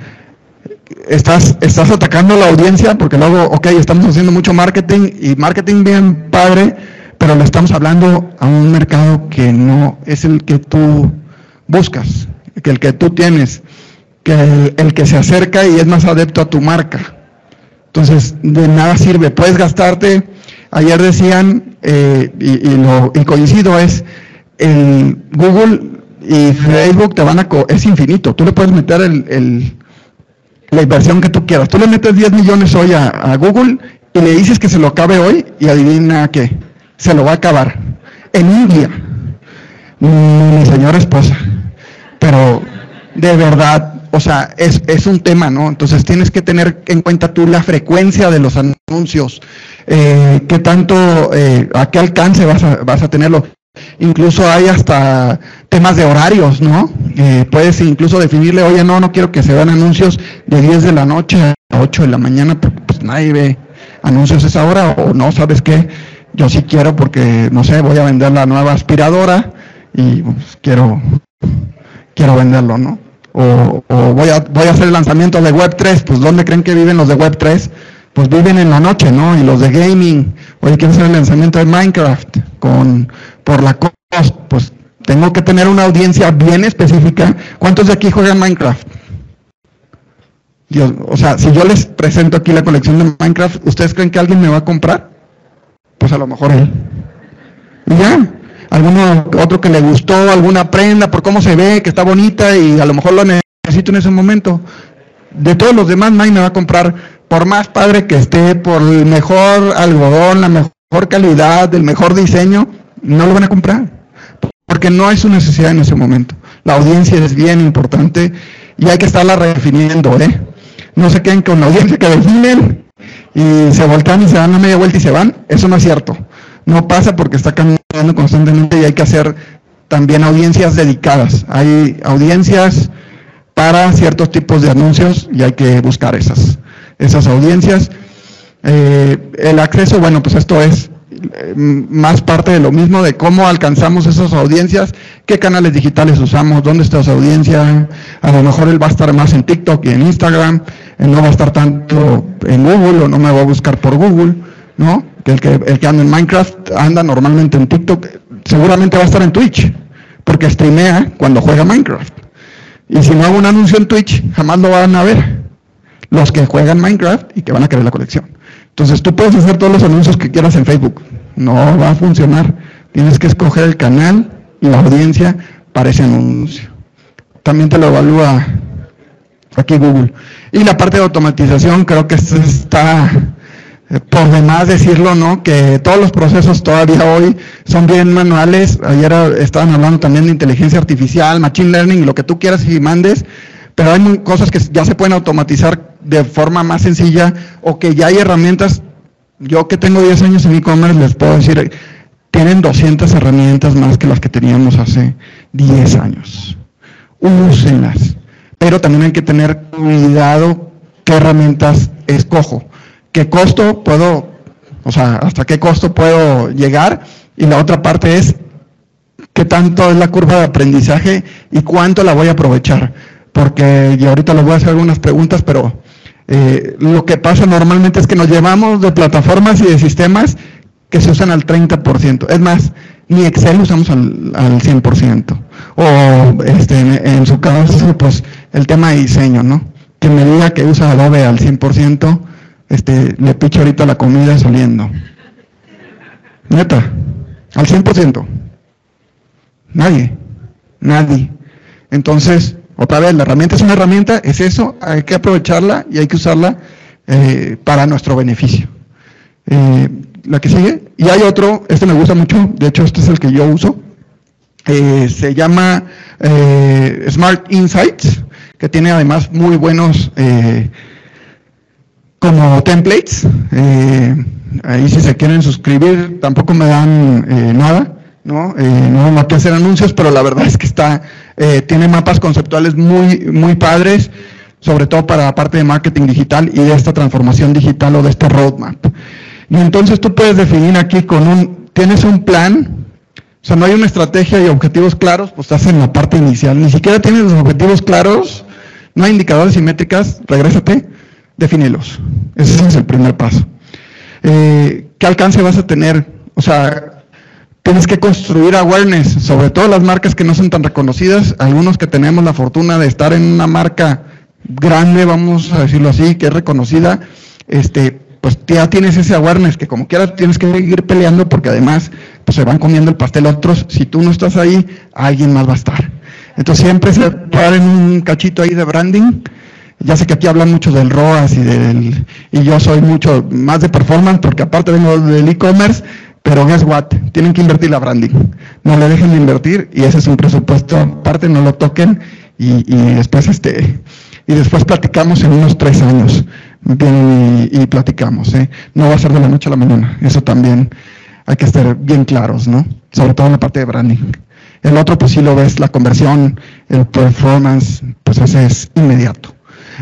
Estás, estás atacando la audiencia porque luego, ok, estamos haciendo mucho marketing y marketing bien padre, pero le estamos hablando a un mercado que no es el que tú buscas, que el que tú tienes, que el, el que se acerca y es más adepto a tu marca. Entonces, de nada sirve. Puedes gastarte Ayer decían, eh, y, lo, coincido, es el Google y Facebook te van a... es infinito, tú le puedes meter el, la inversión que tú quieras. Tú le metes 10 millones hoy a, Google y le dices que se lo acabe hoy y adivina qué, se lo va a acabar. En un día. Mi señora esposa. Pero de verdad, o sea, es, es un tema, ¿no? Entonces tienes que tener en cuenta tú la frecuencia de los anuncios, eh, qué tanto, eh, a qué alcance vas a, vas a tenerlo. Incluso hay hasta temas de horarios, ¿no? Eh, puedes incluso definirle, oye, no, no quiero que se vean anuncios de 10 de la noche a 8 de la mañana, porque pues nadie ve anuncios a esa hora, o no, ¿sabes qué? Yo sí quiero porque, no sé, voy a vender la nueva aspiradora y pues, quiero, quiero venderlo, ¿no? O, voy, a, voy a hacer el lanzamiento de Web3, pues ¿dónde creen que viven los de Web3? Pues viven en la noche, ¿no? Y los de gaming, oye, quiero hacer el lanzamiento de Minecraft con por la cost, pues tengo que tener una audiencia bien específica. ¿Cuántos de aquí juegan Minecraft? Dios, o sea, si yo les presento aquí la colección de Minecraft, ¿ustedes creen que alguien me va a comprar? Pues a lo mejor él. Y ya, alguno otro que le gustó alguna prenda por cómo se ve, que está bonita y a lo mejor lo necesito en ese momento. De todos los demás, nadie me va a comprar por más padre que esté, por el mejor algodón, la mejor calidad, el mejor diseño, no lo van a comprar. Porque no hay su necesidad en ese momento. La audiencia es bien importante y hay que estarla redefiniendo, ¿eh? No se queden con la audiencia que definen y se voltean y se dan una media vuelta y se van. Eso no es cierto. No pasa porque está cambiando constantemente y hay que hacer también audiencias dedicadas. Hay audiencias para ciertos tipos de anuncios y hay que buscar esas esas audiencias. Eh, el acceso, bueno, pues esto es eh, más parte de lo mismo, de cómo alcanzamos esas audiencias, qué canales digitales usamos, dónde está esa audiencia. A lo mejor él va a estar más en TikTok y en Instagram, él no va a estar tanto en Google o no me va a buscar por Google, ¿no? Que el que, el que anda en Minecraft anda normalmente en TikTok, seguramente va a estar en Twitch, porque streamea cuando juega Minecraft. Y si no hago un anuncio en Twitch, jamás lo van a ver los que juegan Minecraft y que van a querer la colección. Entonces tú puedes hacer todos los anuncios que quieras en Facebook, no va a funcionar. Tienes que escoger el canal y la audiencia para ese anuncio. También te lo evalúa aquí Google. Y la parte de automatización, creo que está por demás decirlo, ¿no? Que todos los procesos todavía hoy son bien manuales. Ayer estaban hablando también de inteligencia artificial, machine learning, lo que tú quieras y mandes, pero hay cosas que ya se pueden automatizar de forma más sencilla o que ya hay herramientas. Yo que tengo 10 años en e-commerce les puedo decir, tienen 200 herramientas más que las que teníamos hace 10 años. Úsenlas. Pero también hay que tener cuidado qué herramientas escojo, qué costo puedo, o sea, hasta qué costo puedo llegar. Y la otra parte es qué tanto es la curva de aprendizaje y cuánto la voy a aprovechar. Porque y ahorita les voy a hacer algunas preguntas, pero eh, lo que pasa normalmente es que nos llevamos de plataformas y de sistemas que se usan al 30%. Es más, ni Excel usamos al, al 100%. O este, en, en su caso, pues el tema de diseño, ¿no? Que me diga que usa Adobe al 100%, este, le picho ahorita la comida saliendo. Neta, al 100%. Nadie, nadie. Entonces, otra vez, la herramienta es una herramienta, es eso, hay que aprovecharla y hay que usarla eh, para nuestro beneficio. Eh, la que sigue, y hay otro, este me gusta mucho, de hecho este es el que yo uso, eh, se llama Smart Insights, que tiene además muy buenos como templates. eh, ahí si se quieren suscribir, tampoco me dan eh, nada, ¿no? Eh, no hay que hacer anuncios, pero la verdad es que está, eh, tiene mapas conceptuales muy, muy padres, sobre todo para la parte de marketing digital y de esta transformación digital o de este roadmap. Y entonces tú puedes definir aquí con un, tienes un plan, o sea, no hay una estrategia y objetivos claros, pues estás en la parte inicial. Ni siquiera tienes los objetivos claros, no hay indicadores y métricas, regrésate, defínelos. Ese es el primer paso. Eh, ¿Qué alcance vas a tener? O sea, tienes que construir awareness, sobre todo las marcas que no son tan reconocidas, algunos que tenemos la fortuna de estar en una marca grande, vamos a decirlo así, que es reconocida, este, pues ya tienes ese awareness que como quieras tienes que seguir peleando porque además pues se van comiendo el pastel otros, si tú no estás ahí, alguien más va a estar. Entonces siempre se en un cachito ahí de branding, ya sé que aquí hablan mucho del ROAS y del y yo soy mucho más de performance porque aparte vengo del e-commerce, pero guess what, tienen que invertir la branding. No le dejen de invertir y ese es un presupuesto aparte, no lo toquen y, y después este y después platicamos en unos tres años vienen y, y platicamos. ¿eh? No va a ser de la noche a la mañana, eso también hay que estar bien claros, ¿no? Sobre todo en la parte de branding. El otro, pues sí lo ves, la conversión, el performance, pues ese es inmediato.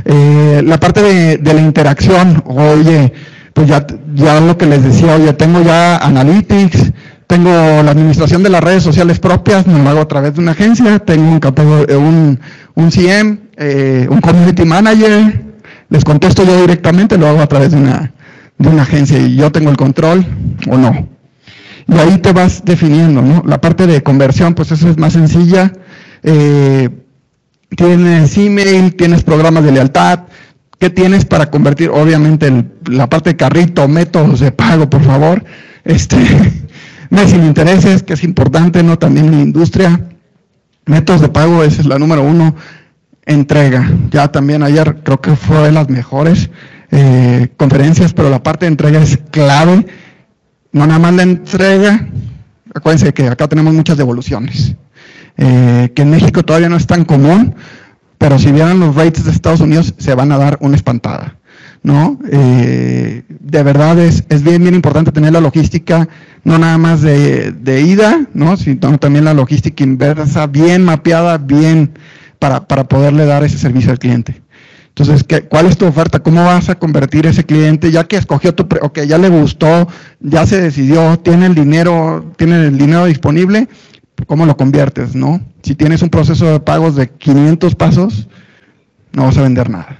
Eh, la parte de, la interacción, oye, pues ya, ya lo que les decía, oye, tengo ya analytics, tengo la administración de las redes sociales propias, me lo hago a través de una agencia, tengo un, eh, un, un CM, eh, un community manager, les contesto yo directamente, lo hago a través de una, de una agencia y yo tengo el control o no. Y ahí te vas definiendo, ¿no? La parte de conversión, pues eso es más sencilla. Eh, tienes email, tienes programas de lealtad. ¿Qué tienes para convertir? Obviamente el- la parte de carrito, métodos de pago, por favor. Este, mes sin intereses, que es importante, ¿no? También en la industria. Métodos de pago, esa es la número uno. Entrega. Ya también ayer creo que fue de las mejores eh, conferencias, pero la parte de entrega es clave. No nada más la entrega. Acuérdense que acá tenemos muchas devoluciones. Eh, que en México todavía no es tan común, pero si vieran los rates de Estados Unidos se van a dar una espantada. ¿no? Eh, de verdad es, es bien, bien importante tener la logística, no nada más de, de ida, ¿no? sino también la logística inversa, bien mapeada, bien para, para poderle dar ese servicio al cliente. Entonces, ¿qué, ¿cuál es tu oferta? ¿Cómo vas a convertir ese cliente? Ya que escogió tu, ok, ya le gustó, ya se decidió, tiene el dinero, tiene el dinero disponible, ¿cómo lo conviertes, no? Si tienes un proceso de pagos de 500 pasos, no vas a vender nada.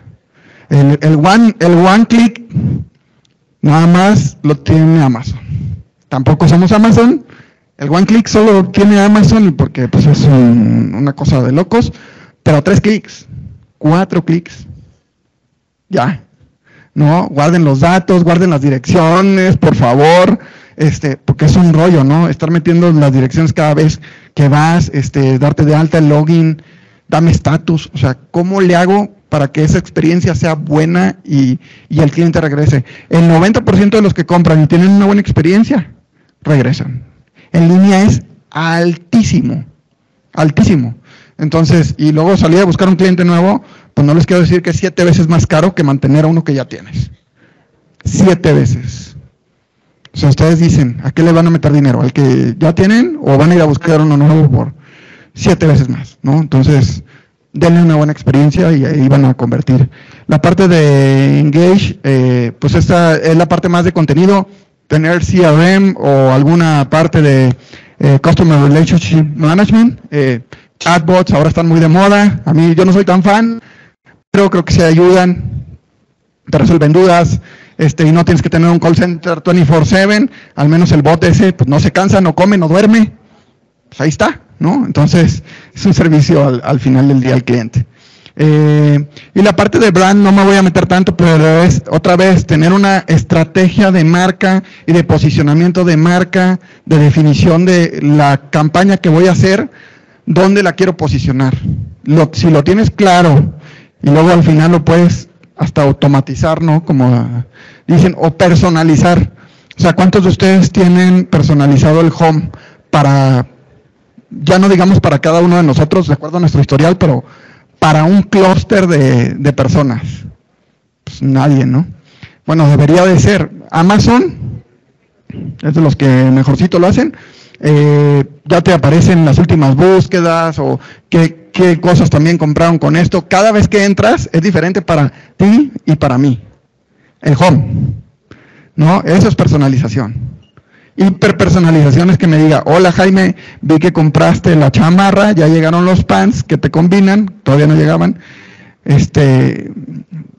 El, el one, el one click, nada más lo tiene Amazon. Tampoco somos Amazon. El one click solo tiene Amazon porque pues es un- una cosa de locos. Pero tres clics, cuatro clics, ya. No, guarden los datos, guarden las direcciones, por favor, este, porque es un rollo, ¿no? Estar metiendo las direcciones cada vez que vas, este, darte de alta el login, dame estatus, o sea, ¿cómo le hago para que esa experiencia sea buena y, y el cliente regrese. El 90% de los que compran y tienen una buena experiencia, regresan. En línea es altísimo, altísimo. Entonces, y luego salir a buscar un cliente nuevo, pues no les quiero decir que es siete veces más caro que mantener a uno que ya tienes. Siete veces. O sea, ustedes dicen, ¿a qué le van a meter dinero? ¿Al que ya tienen o van a ir a buscar uno nuevo por siete veces más? ¿no? Entonces, denle una buena experiencia y ahí van a convertir. La parte de Engage, eh, pues esta es la parte más de contenido, tener CRM o alguna parte de eh, Customer Relationship Management. Eh, chatbots ahora están muy de moda. A mí yo no soy tan fan, pero creo que se ayudan, te resuelven dudas. Este, y no tienes que tener un call center 24/7, al menos el bot ese pues no se cansa, no come, no duerme. Pues ahí está, ¿no? Entonces es un servicio al, al final del día al cliente. Eh, y la parte de brand no me voy a meter tanto, pero es otra vez tener una estrategia de marca y de posicionamiento de marca, de definición de la campaña que voy a hacer, dónde la quiero posicionar. Si lo tienes claro y luego al final lo puedes hasta automatizar, ¿no? Como dicen, o personalizar. O sea, ¿cuántos de ustedes tienen personalizado el home para, ya no digamos para cada uno de nosotros, de acuerdo a nuestro historial, pero para un clúster de, de, personas? Pues nadie, ¿no? Bueno, debería de ser. Amazon, es de los que mejorcito lo hacen, eh, ya te aparecen las últimas búsquedas o qué, cosas también compraron con esto. Cada vez que entras es diferente para ti y para mí. El home, ¿no? Eso es personalización. Hiperpersonalización es que me diga, hola Jaime, vi que compraste la chamarra, ya llegaron los pants que te combinan, todavía no llegaban, este,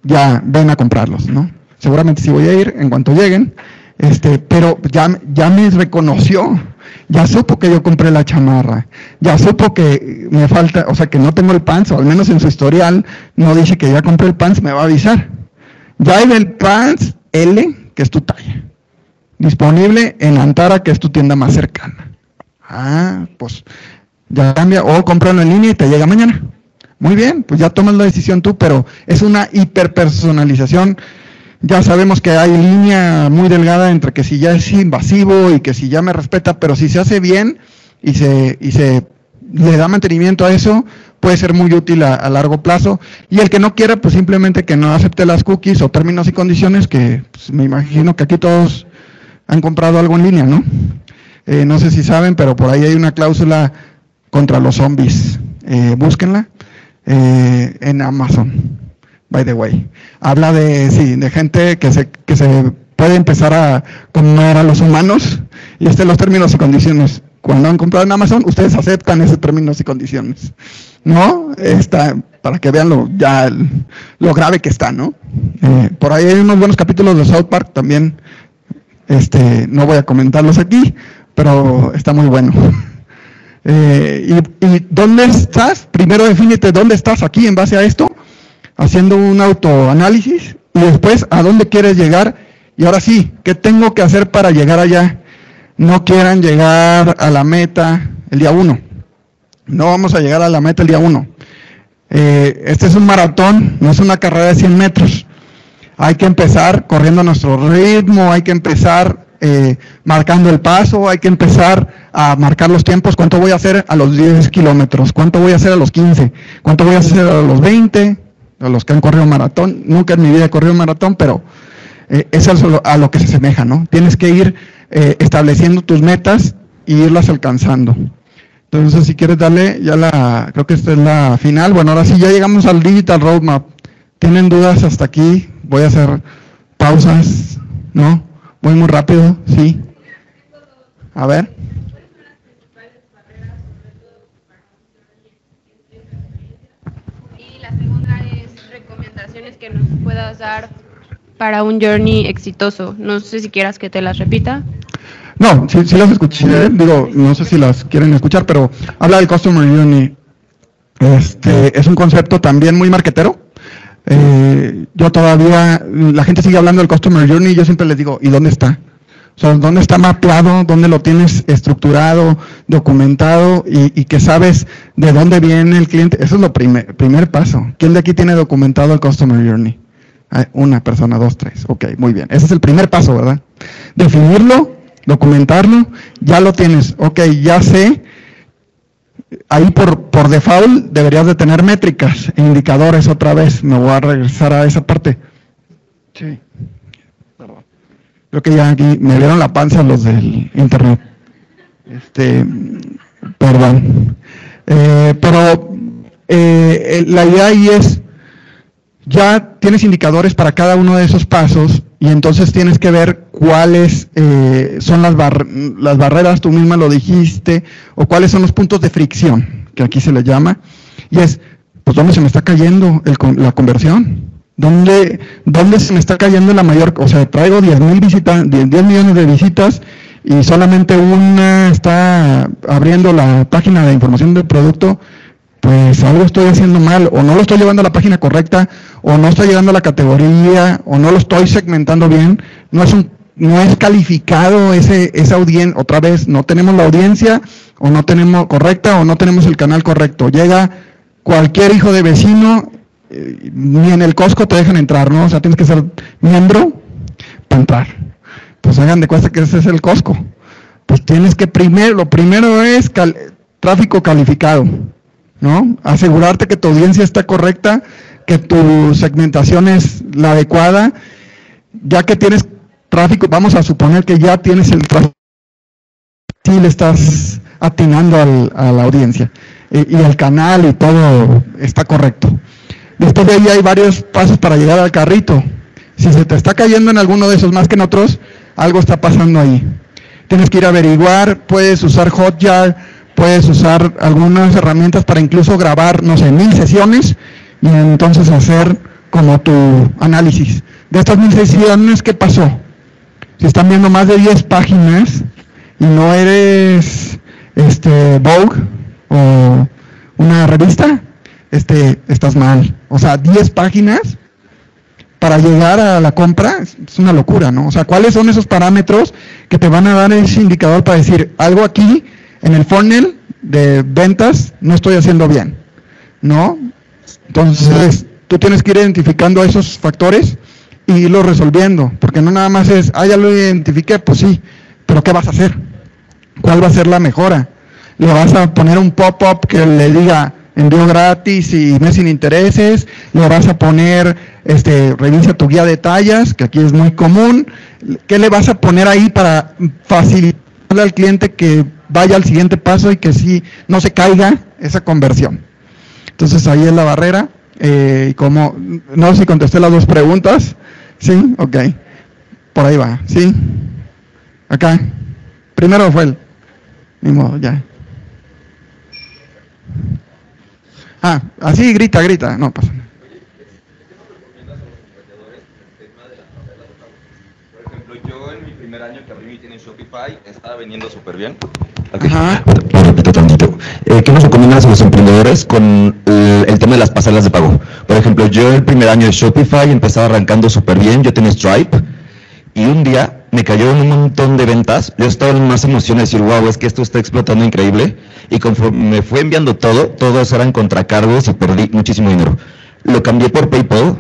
ya ven a comprarlos, ¿no? Seguramente sí voy a ir en cuanto lleguen, este, pero ya me reconoció, ya supo que yo compré la chamarra, ya supo que me falta, o sea, que no tengo el pants, o al menos en su historial no dice que ya compré el pants, me va a avisar. Ya hay del pants L, que es tu talla. Disponible en Antara, que es tu tienda más cercana. Ah, pues ya cambia, o cómpralo en línea y te llega mañana. Muy bien, pues ya tomas la decisión tú, pero es una hiperpersonalización. Ya sabemos que hay línea muy delgada entre que si ya es invasivo y que si ya me respeta, pero si se hace bien y se, y se le da mantenimiento a eso, puede ser muy útil a, largo plazo. Y el que no quiera, pues simplemente que no acepte las cookies o términos y condiciones, que pues, me imagino que aquí todos han comprado algo en línea, ¿no? Eh, no sé si saben, pero por ahí hay una cláusula contra los zombies. Eh, búsquenla eh, en Amazon, by the way. Habla de, sí, de gente que se, que se puede empezar a comer a los humanos y este los términos y condiciones. Cuando han comprado en Amazon, ustedes aceptan esos términos y condiciones. ¿No? Está, para que vean lo, ya lo grave que está, ¿no? Eh, por ahí hay unos buenos capítulos de South Park también este, no voy a comentarlos aquí, pero está muy bueno. Eh, y, y, dónde estás? Primero defínete dónde estás aquí en base a esto, haciendo un autoanálisis, y después a dónde quieres llegar. Y ahora sí, ¿qué tengo que hacer para llegar allá? No quieran llegar a la meta el día uno. No vamos a llegar a la meta el día uno. Eh, este es un maratón, no es una carrera de 100 metros hay que empezar corriendo a nuestro ritmo, hay que empezar eh, marcando el paso, hay que empezar a marcar los tiempos, cuánto voy a hacer a los 10 kilómetros, cuánto voy a hacer a los 15, cuánto voy a hacer a los 20, a los que han corrido maratón, nunca en mi vida he corrido maratón, pero eh, es a lo que se asemeja, ¿no? Tienes que ir eh, estableciendo tus metas y irlas alcanzando. Entonces, si quieres darle, ya la, creo que esta es la final. Bueno, ahora sí, ya llegamos al Digital Roadmap. ¿Tienen dudas hasta aquí? Voy a hacer pausas, ¿no? Voy muy rápido, sí. A ver. Y la segunda es recomendaciones que nos puedas dar para un journey exitoso. No sé si quieras que te las repita. No, sí, las escuché, digo, no sé si las quieren escuchar, pero habla del Customer Journey. Este, es un concepto también muy marquetero. Eh, yo todavía, la gente sigue hablando del Customer Journey y yo siempre les digo, ¿y dónde está? O dónde está mapeado, dónde lo tienes estructurado, documentado y, y que sabes de dónde viene el cliente. Eso es lo primer, primer paso. ¿Quién de aquí tiene documentado el Customer Journey? Ah, Una persona, dos, tres. Ok, muy bien. Ese es el primer paso, ¿verdad? Definirlo, documentarlo, ya lo tienes. Ok, ya sé. Ahí por, por default deberías de tener métricas e indicadores otra vez. Me voy a regresar a esa parte. Sí. Creo que ya aquí me vieron la panza los del internet. Este, perdón. Eh, pero eh, la idea ahí es, ya tienes indicadores para cada uno de esos pasos y entonces tienes que ver cuáles eh, son las, bar- las barreras, tú misma lo dijiste, o cuáles son los puntos de fricción, que aquí se le llama, y es, pues dónde se me está cayendo la conversión, ¿Dónde, dónde se me está cayendo la mayor, o sea, traigo 10 mil visitas, 10, 10 millones de visitas y solamente una está abriendo la página de información del producto, pues algo estoy haciendo mal, o no lo estoy llevando a la página correcta, o no estoy llegando a la categoría, o no lo estoy segmentando bien, no es un, no es calificado ese, esa audiencia, otra vez, no tenemos la audiencia, o no tenemos correcta, o no tenemos el canal correcto. Llega cualquier hijo de vecino, eh, ni en el Costco te dejan entrar, ¿no? O sea, tienes que ser miembro para entrar. Pues hagan de cuenta que ese es el Costco. Pues tienes que primero, lo primero es tráfico calificado, ¿no? Asegurarte que tu audiencia está correcta, que tu segmentación es la adecuada, ya que tienes tráfico, vamos a suponer que ya tienes el tráfico, sí le estás atinando al- a la audiencia y, y el canal y todo está correcto. Después de ahí hay varios pasos para llegar al carrito. Si se te está cayendo en alguno de esos más que en otros, algo está pasando ahí. Tienes que ir a averiguar, puedes usar Hotjar, puedes usar algunas herramientas para incluso grabar, no sé, mil sesiones y entonces hacer como tu análisis. De estas mil sesiones, ¿qué pasó? Si están viendo más de 10 páginas y no eres este Vogue o una revista, este, estás mal. O sea, 10 páginas para llegar a la compra es una locura, ¿no? O sea, ¿cuáles son esos parámetros que te van a dar ese indicador para decir algo aquí en el funnel de ventas no estoy haciendo bien, ¿no? Entonces, tú tienes que ir identificando esos factores y irlos resolviendo, porque no nada más es, ah, ya lo identifiqué, pues sí, pero ¿qué vas a hacer? ¿Cuál va a ser la mejora? ¿Le vas a poner un pop-up que le diga envío gratis y mes sin intereses? ¿Le vas a poner, este, revisa tu guía de tallas, que aquí es muy común? ¿Qué le vas a poner ahí para facilitarle al cliente que vaya al siguiente paso y que sí no se caiga esa conversión? Entonces ahí es la barrera. Eh, como, no sé si contesté las dos preguntas. Sí, ok. Por ahí va, sí. Acá. Primero fue el. Ni modo, ya. Ah, así grita, grita. No pasa nada. Año que abrí mi tienda en Shopify estaba vendiendo súper bien. Ajá. Lo repito tantito. Eh, ¿Qué nos recomiendas a los emprendedores con el, el tema de las pasarelas de pago? Por ejemplo, yo el primer año de Shopify empezaba arrancando súper bien, yo tenía Stripe y un día me cayó un montón de ventas. Yo estaba en más emoción de decir, wow, es que esto está explotando increíble. Y conforme me fue enviando todo, todos eran contracargos y perdí muchísimo dinero. Lo cambié por PayPal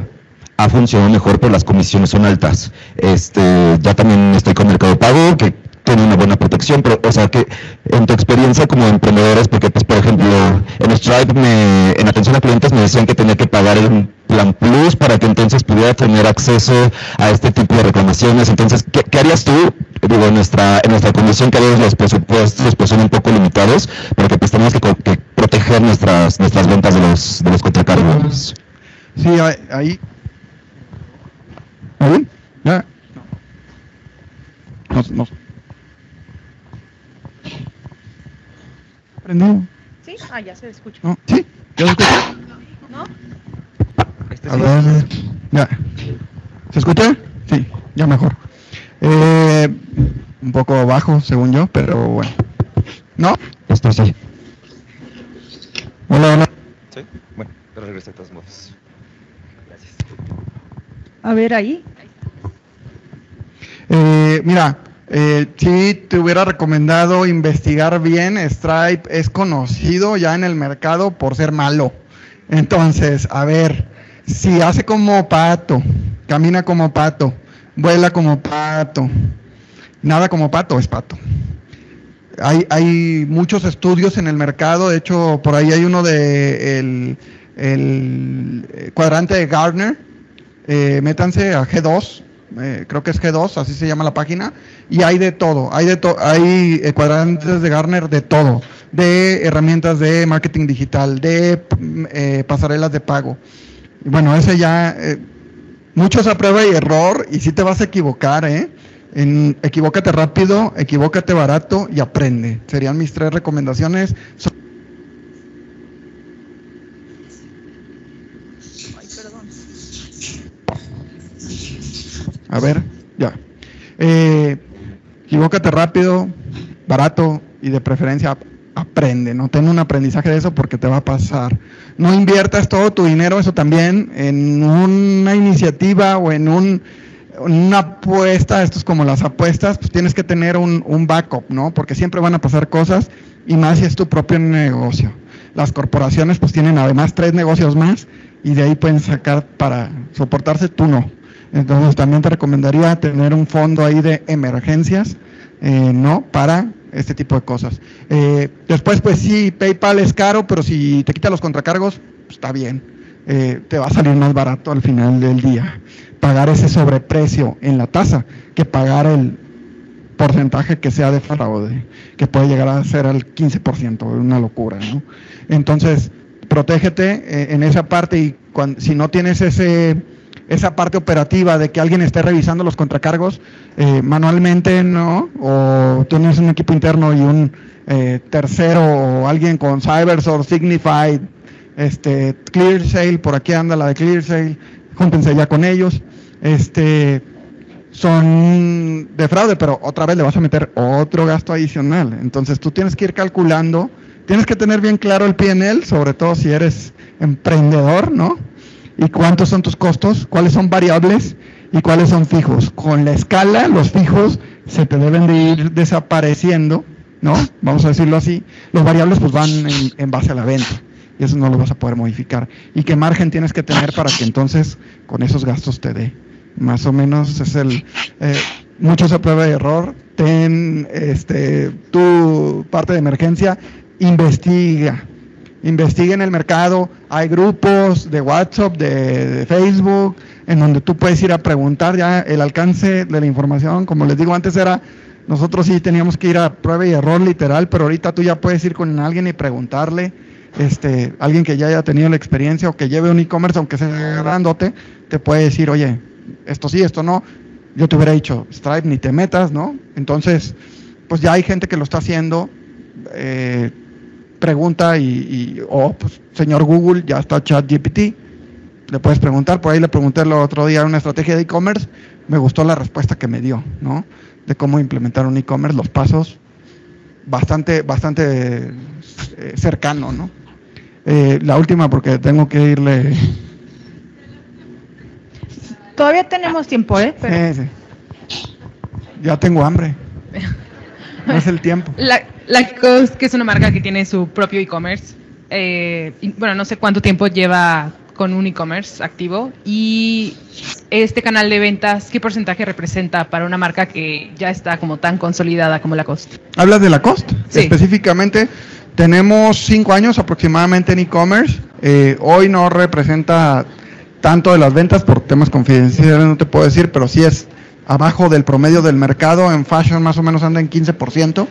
ha funcionado mejor, pero las comisiones son altas. Este, ya también estoy con Mercado Pago, que tiene una buena protección, pero, o sea, que en tu experiencia como emprendedores, porque, pues, por ejemplo, en Stripe, me, en atención a clientes me decían que tenía que pagar el plan Plus para que entonces pudiera tener acceso a este tipo de reclamaciones. Entonces, ¿qué, qué harías tú? Digo, en nuestra, en nuestra condición que a veces los presupuestos pues, son un poco limitados, porque pues tenemos que, que proteger nuestras, nuestras ventas de los, de los contracargos. Sí, ahí- ahí. ¿Ahí? Ya. No, no. Prendido. ¿Sí? Ah, ya se escucha. ¿No? ¿Sí? ¿Ya se escucha? ¿No? A ver, ya. ¿Se escucha? Sí, ya mejor. Eh, un poco bajo, según yo, pero bueno. ¿No? Esto sí. Hola, hola. Sí, bueno, pero regresé de todos modos. A ver ahí. Eh, mira, Eh, sí, te hubiera recomendado investigar bien. Stripe es conocido ya en el mercado por ser malo. Entonces, a ver, si hace como pato, camina como pato, vuela como pato, nada como pato es pato. Hay, hay muchos estudios en el mercado, de hecho, por ahí hay uno de el, eh, cuadrante de Gardner. Eh, métanse a G2, eh, creo que es G2, así se llama la página, y hay de todo, hay de to hay eh, cuadrantes de Garner de todo, de herramientas de marketing digital, de pasarelas de pago. Bueno, ese ya, eh, muchos a prueba y error, y si te vas a equivocar, ¿eh? En, equivócate rápido, equivócate barato y aprende. Serían mis tres recomendaciones. So- A ver, ya. Eh, equivócate rápido, barato y de preferencia ap- aprende, no ten un aprendizaje de eso porque te va a pasar. No inviertas todo tu dinero, eso también, en una iniciativa o en un, una apuesta, esto es como las apuestas, pues tienes que tener un, backup, ¿no? Porque siempre van a pasar cosas y más si es tu propio negocio. Las corporaciones pues tienen además tres negocios más y de ahí pueden sacar para soportarse, tú no. Entonces también te recomendaría tener un fondo ahí de emergencias, eh, ¿no? Para este tipo de cosas. Eh, después, pues sí, PayPal es caro, pero si te quita los contracargos, pues, está bien. Eh, te va a salir más barato al final del día. Pagar ese sobreprecio en la tasa que pagar el porcentaje que sea de fraude, que puede llegar a ser al 15%, una locura, ¿no? Entonces, protégete eh, en esa parte y cuan- si no tienes ese esa parte operativa de que alguien esté revisando los contracargos eh, manualmente, ¿no? O tienes un equipo interno y un eh, tercero o alguien con CyberSource, Signify, este, ClearSale, por aquí anda la de ClearSale, júntense ya con ellos. Este, son de fraude, pero otra vez le vas a meter otro gasto adicional. Entonces tú tienes que ir calculando, tienes que tener bien claro el PNL, sobre todo si eres emprendedor, ¿no? Y cuántos son tus costos, cuáles son variables y cuáles son fijos. Con la escala, los fijos se te deben de ir desapareciendo, ¿no? Vamos a decirlo así. Los variables pues van en, en base a la venta y eso no lo vas a poder modificar. ¿Y qué margen tienes que tener para que entonces con esos gastos te dé? Más o menos es el... Eh, muchos a prueba de error. Ten este, tu parte de emergencia, investiga. Investiga en el mercado. Hay grupos de WhatsApp, de, de Facebook, en donde tú puedes ir a preguntar ya el alcance de la información. Como les digo, antes era nosotros sí teníamos que ir a prueba y error literal, pero ahorita tú ya puedes ir con alguien y preguntarle, este, alguien que ya haya tenido la experiencia o que lleve un e-commerce, aunque sea grandote, te puede decir, oye, esto sí, esto no. Yo te hubiera dicho, Stripe, ni te metas, ¿no? Entonces, pues ya hay gente que lo está haciendo. eh, pregunta y, y oh, pues, señor Google, ya está ChatGPT. Le puedes preguntar, por ahí le pregunté el otro día una estrategia de e-commerce, me gustó la respuesta que me dio, ¿no? De cómo implementar un e-commerce, los pasos, bastante, bastante eh, cercano, ¿no? Eh, la última, porque tengo que irle. Todavía tenemos tiempo, ¿eh? Pero- Sí, sí. Ya tengo hambre. No es el tiempo. La, Lacoste, que es una marca que tiene su propio e-commerce. eh, bueno, no sé cuánto tiempo lleva con un e-commerce activo. Y este canal de ventas, ¿qué porcentaje representa para una marca que ya está como tan consolidada como Lacoste? Hablas de Lacoste. Sí. Específicamente, tenemos cinco años aproximadamente en e-commerce. Eh, hoy no representa tanto de las ventas por temas confidenciales, no te puedo decir, pero sí es abajo del promedio del mercado. En fashion más o menos anda en 15%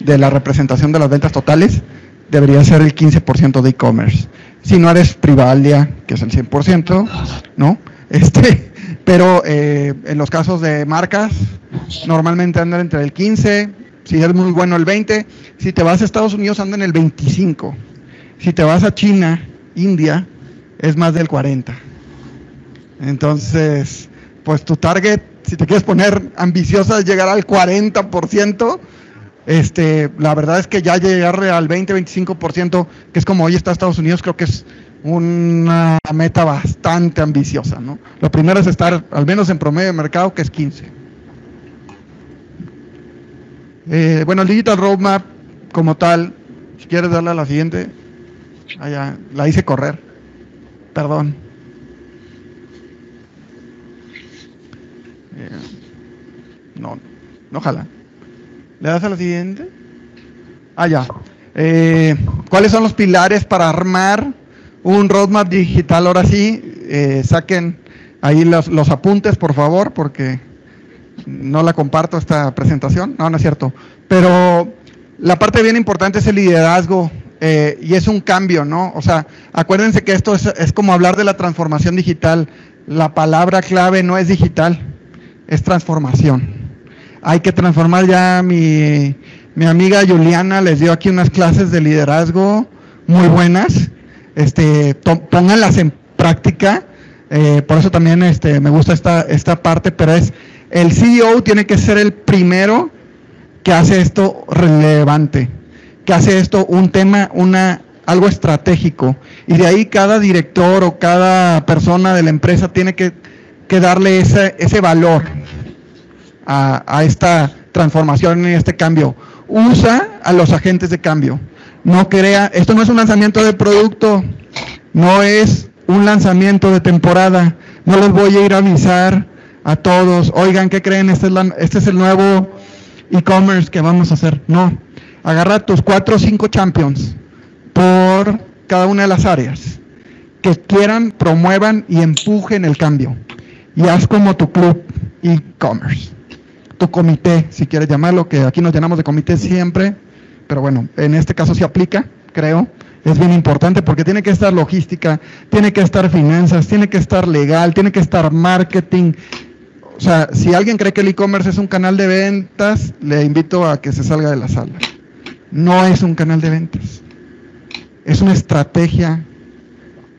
de la representación de las ventas totales. Debería ser el 15% de e-commerce. Si no eres Privalia, que es el 100%, ¿no? Este, pero eh, en los casos de marcas, normalmente andan entre el 15, si es muy bueno el 20, si te vas a Estados Unidos andan en el 25, si te vas a China, India, es más del 40. Entonces, pues tu target, si te quieres poner ambiciosa, llegar al 40%. Este, la verdad es que ya llegar al 20-25%, que es como hoy está Estados Unidos, creo que es una meta bastante ambiciosa, ¿no? Lo primero es estar al menos en promedio de mercado, que es 15. Eh, bueno, el Digital Roadmap como tal, si quieres darle a la siguiente, allá, la hice correr, perdón. Eh, no, no jala. ¿Le das a la siguiente? Ah, ya. Eh, ¿Cuáles son los pilares para armar un roadmap digital? Ahora sí, eh, saquen ahí los, los apuntes, por favor, porque no la comparto esta presentación. No, no es cierto. Pero la parte bien importante es el liderazgo eh, y es un cambio, ¿no? O sea, acuérdense que esto es, es como hablar de la transformación digital. La palabra clave no es digital, es transformación. Hay que transformar ya mi, mi amiga Juliana les dio aquí unas clases de liderazgo muy buenas. Este, pónganlas en práctica. Eh, por eso también este, me gusta esta, esta parte, pero es el CEO tiene que ser el primero que hace esto relevante, que hace esto un tema, una, algo estratégico. Y de ahí cada director o cada persona de la empresa tiene que, que darle ese, ese valor a, a esta transformación y este cambio. Usa a los agentes de cambio. No crea, esto no es un lanzamiento de producto, no es un lanzamiento de temporada. No les voy a ir a avisar a todos, oigan, ¿qué creen? Este es, la- este es el nuevo e-commerce que vamos a hacer. No, agarra tus cuatro o cinco champions por cada una de las áreas que quieran, promuevan y empujen el cambio. Y haz como tu club e-commerce, tu comité, si quieres llamarlo, que aquí nos llenamos de comité siempre, pero bueno, en este caso se aplica, creo. Es bien importante porque tiene que estar logística, tiene que estar finanzas, tiene que estar legal, tiene que estar marketing. O sea, si alguien cree que el e-commerce es un canal de ventas, le invito a que se salga de la sala. No es un canal de ventas. Es una estrategia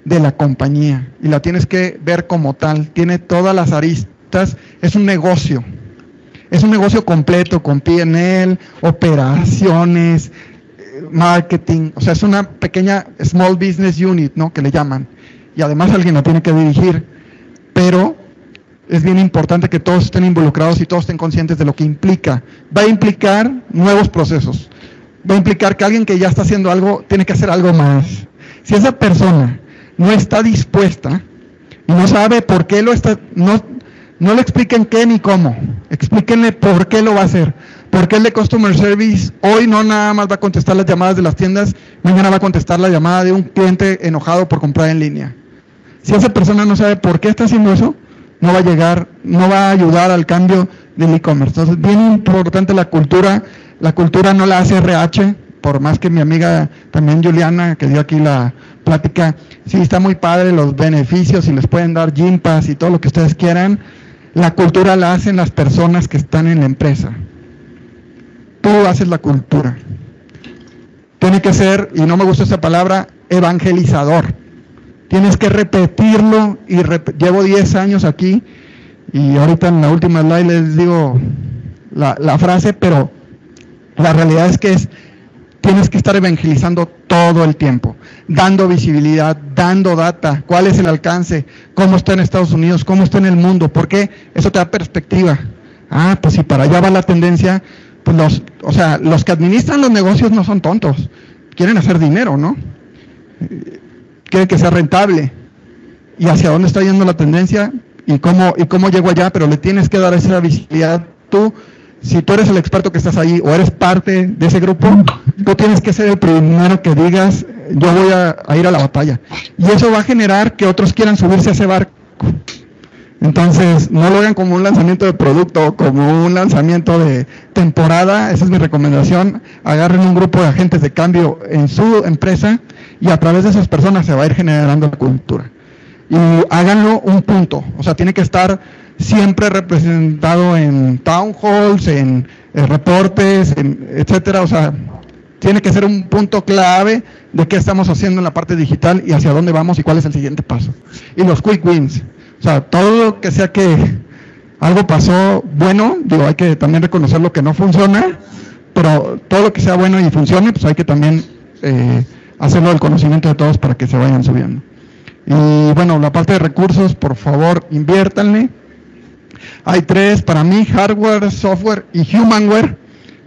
de la compañía y la tienes que ver como tal. Tiene todas las aristas. Es un negocio. Es un negocio completo con PNL, operaciones, eh, marketing. O sea, es una pequeña small business unit, ¿no? Que le llaman. Y además alguien la tiene que dirigir. Pero es bien importante que todos estén involucrados y todos estén conscientes de lo que implica. Va a implicar nuevos procesos. Va a implicar que alguien que ya está haciendo algo tiene que hacer algo más. Si esa persona no está dispuesta y no sabe por qué lo está, no, no le expliquen qué ni cómo, explíquenle por qué lo va a hacer. Porque el de Customer Service hoy no nada más va a contestar las llamadas de las tiendas, mañana va a contestar la llamada de un cliente enojado por comprar en línea. Si esa persona no sabe por qué está haciendo eso, no va a llegar, no va a ayudar al cambio del e-commerce. Entonces, bien importante la cultura. La cultura no la hace RH, por más que mi amiga también Juliana, que dio aquí la plática, sí, está muy padre los beneficios y les pueden dar gym pass y todo lo que ustedes quieran. La cultura la hacen las personas que están en la empresa. Tú haces la cultura. Tiene que ser, y no me gusta esa palabra, evangelizador. Tienes que repetirlo y llevo 10 años aquí y ahorita en la última slide les digo la frase, pero la realidad es que es, tienes que estar evangelizando todo el tiempo, dando visibilidad, dando data, cuál es el alcance, cómo está en Estados Unidos, cómo está en el mundo, ¿por qué? Eso te da perspectiva. Ah, pues si para allá va la tendencia, pues los, o sea, los que administran los negocios no son tontos, quieren hacer dinero, ¿no? quiere que sea rentable y hacia dónde está yendo la tendencia y cómo y cómo llego allá, pero le tienes que dar esa visibilidad tú. Si tú eres el experto que estás ahí o eres parte de ese grupo, tú tienes que ser el primero que digas, yo voy a, ir a la batalla. Y eso va a generar que otros quieran subirse a ese barco. Entonces, no lo hagan como un lanzamiento de producto, como un lanzamiento de temporada. Esa es mi recomendación. Agarren un grupo de agentes de cambio en su empresa y a través de esas personas se va a ir generando cultura. Y háganlo un punto. O sea, tiene que estar siempre representado en town halls, en, en reportes, en, etcétera. O sea, tiene que ser un punto clave de qué estamos haciendo en la parte digital y hacia dónde vamos y cuál es el siguiente paso. Y los quick wins. O sea, todo lo que sea que algo pasó bueno, digo, hay que también reconocer lo que no funciona, pero todo lo que sea bueno y funcione, pues hay que también eh, hacerlo del conocimiento de todos para que se vayan subiendo. Y bueno, la parte de recursos, por favor, inviértanle. Hay tres para mí, hardware, software y humanware.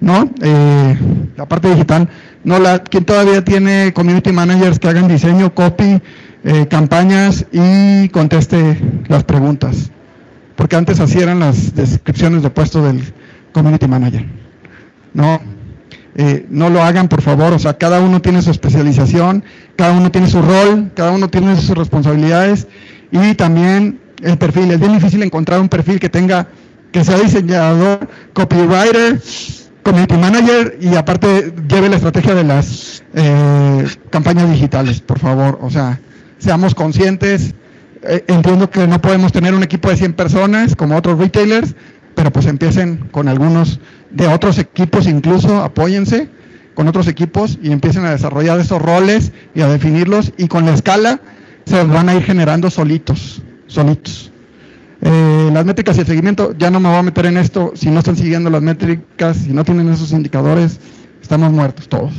¿no? Eh, la parte digital, no la, ¿quién todavía tiene community managers que hagan diseño, copy, eh, campañas y conteste las preguntas? Porque antes así eran las descripciones de puesto del community manager. No, eh, no lo hagan por favor, o sea, cada uno tiene su especialización, cada uno tiene su rol, cada uno tiene sus responsabilidades y también el perfil. Es bien difícil encontrar un perfil que tenga, que sea diseñador, copywriter, community manager y aparte lleve la estrategia de las eh, campañas digitales, por favor. O sea, seamos conscientes. Eh, entiendo que no podemos tener un equipo de 100 personas como otros retailers, pero pues empiecen con algunos de otros equipos, incluso apóyense con otros equipos y empiecen a desarrollar esos roles y a definirlos y con la escala se van a ir generando solitos, solitos. Eh, las métricas y el seguimiento, ya no me voy a meter en esto, si no están siguiendo las métricas, si no tienen esos indicadores, estamos muertos todos.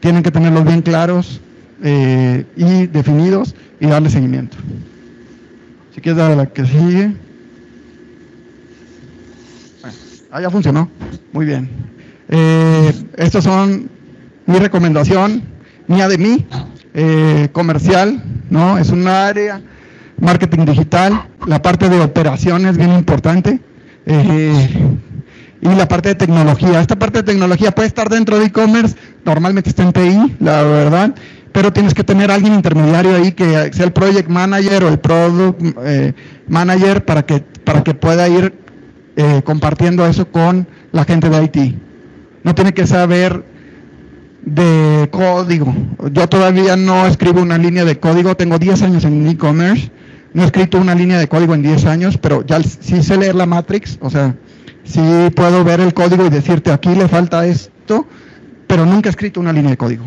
Tienen que tenerlos bien claros eh, y definidos y darle seguimiento. Si quieres dar a la que sigue. Ah, ya funcionó. Muy bien. Eh, estos son mi recomendación, mía de mí, eh, comercial, ¿no? Es un área, marketing digital, la parte de operaciones bien importante. Eh, y la parte de tecnología. Esta parte de tecnología puede estar dentro de e-commerce, normalmente está en TI, la verdad, pero tienes que tener alguien intermediario ahí que sea el project manager o el product eh, manager para que, para que pueda ir eh, compartiendo eso con la gente de IT. No tiene que saber de código. Yo todavía no escribo una línea de código, tengo 10 años en e-commerce, no he escrito una línea de código en 10 años, pero ya sí sé leer la matrix, o sea, sí puedo ver el código y decirte aquí le falta esto, pero nunca he escrito una línea de código.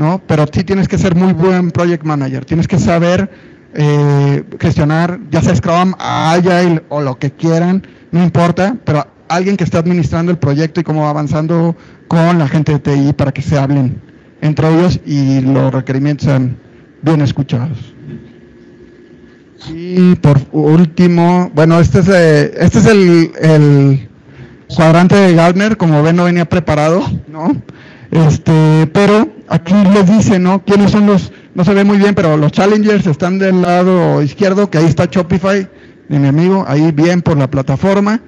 ¿no? Pero sí tienes que ser muy buen project manager, tienes que saber eh, gestionar, ya sea Scrum, Agile o lo que quieran, no importa, pero alguien que esté administrando el proyecto y cómo va avanzando con la gente de TI para que se hablen entre ellos y los requerimientos sean bien escuchados. Y por último, bueno, este es, eh, este es el, el, cuadrante de Gartner, como ven no venía preparado, ¿no? Este, pero aquí les dice, ¿no? ¿Quiénes son los, no se ve muy bien, pero los challengers están del lado izquierdo, que ahí está Shopify, de mi amigo, ahí bien por la plataforma,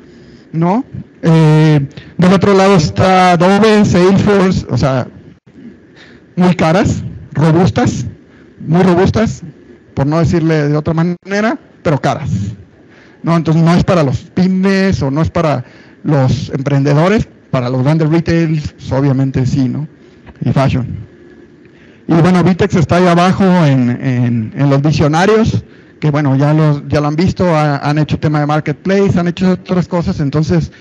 ¿no? Eh, del otro lado está Adobe, Salesforce, o sea, muy caras, robustas, muy robustas, por no decirle de otra manera, pero caras. No, entonces no es para los pymes o no es para los emprendedores, para los grandes retails, obviamente sí, ¿no? Y fashion. Y bueno, Vitex está ahí abajo en, en, los diccionarios, que bueno, ya, los, ya lo han visto, han hecho tema de marketplace, han hecho otras cosas, entonces,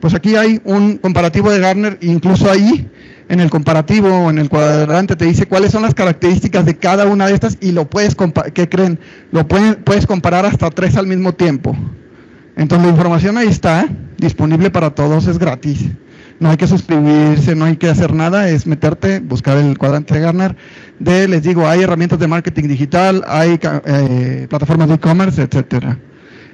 pues aquí hay un comparativo de Gartner, incluso ahí en el comparativo en el cuadrante te dice cuáles son las características de cada una de estas y lo puedes, ¿qué creen? Lo puedes comparar hasta tres al mismo tiempo. Entonces la información ahí está, disponible para todos, es gratis. No hay que suscribirse, no hay que hacer nada, es meterte, buscar el cuadrante de Gartner. De, les digo, hay herramientas de marketing digital, hay eh, plataformas de e-commerce, etcétera.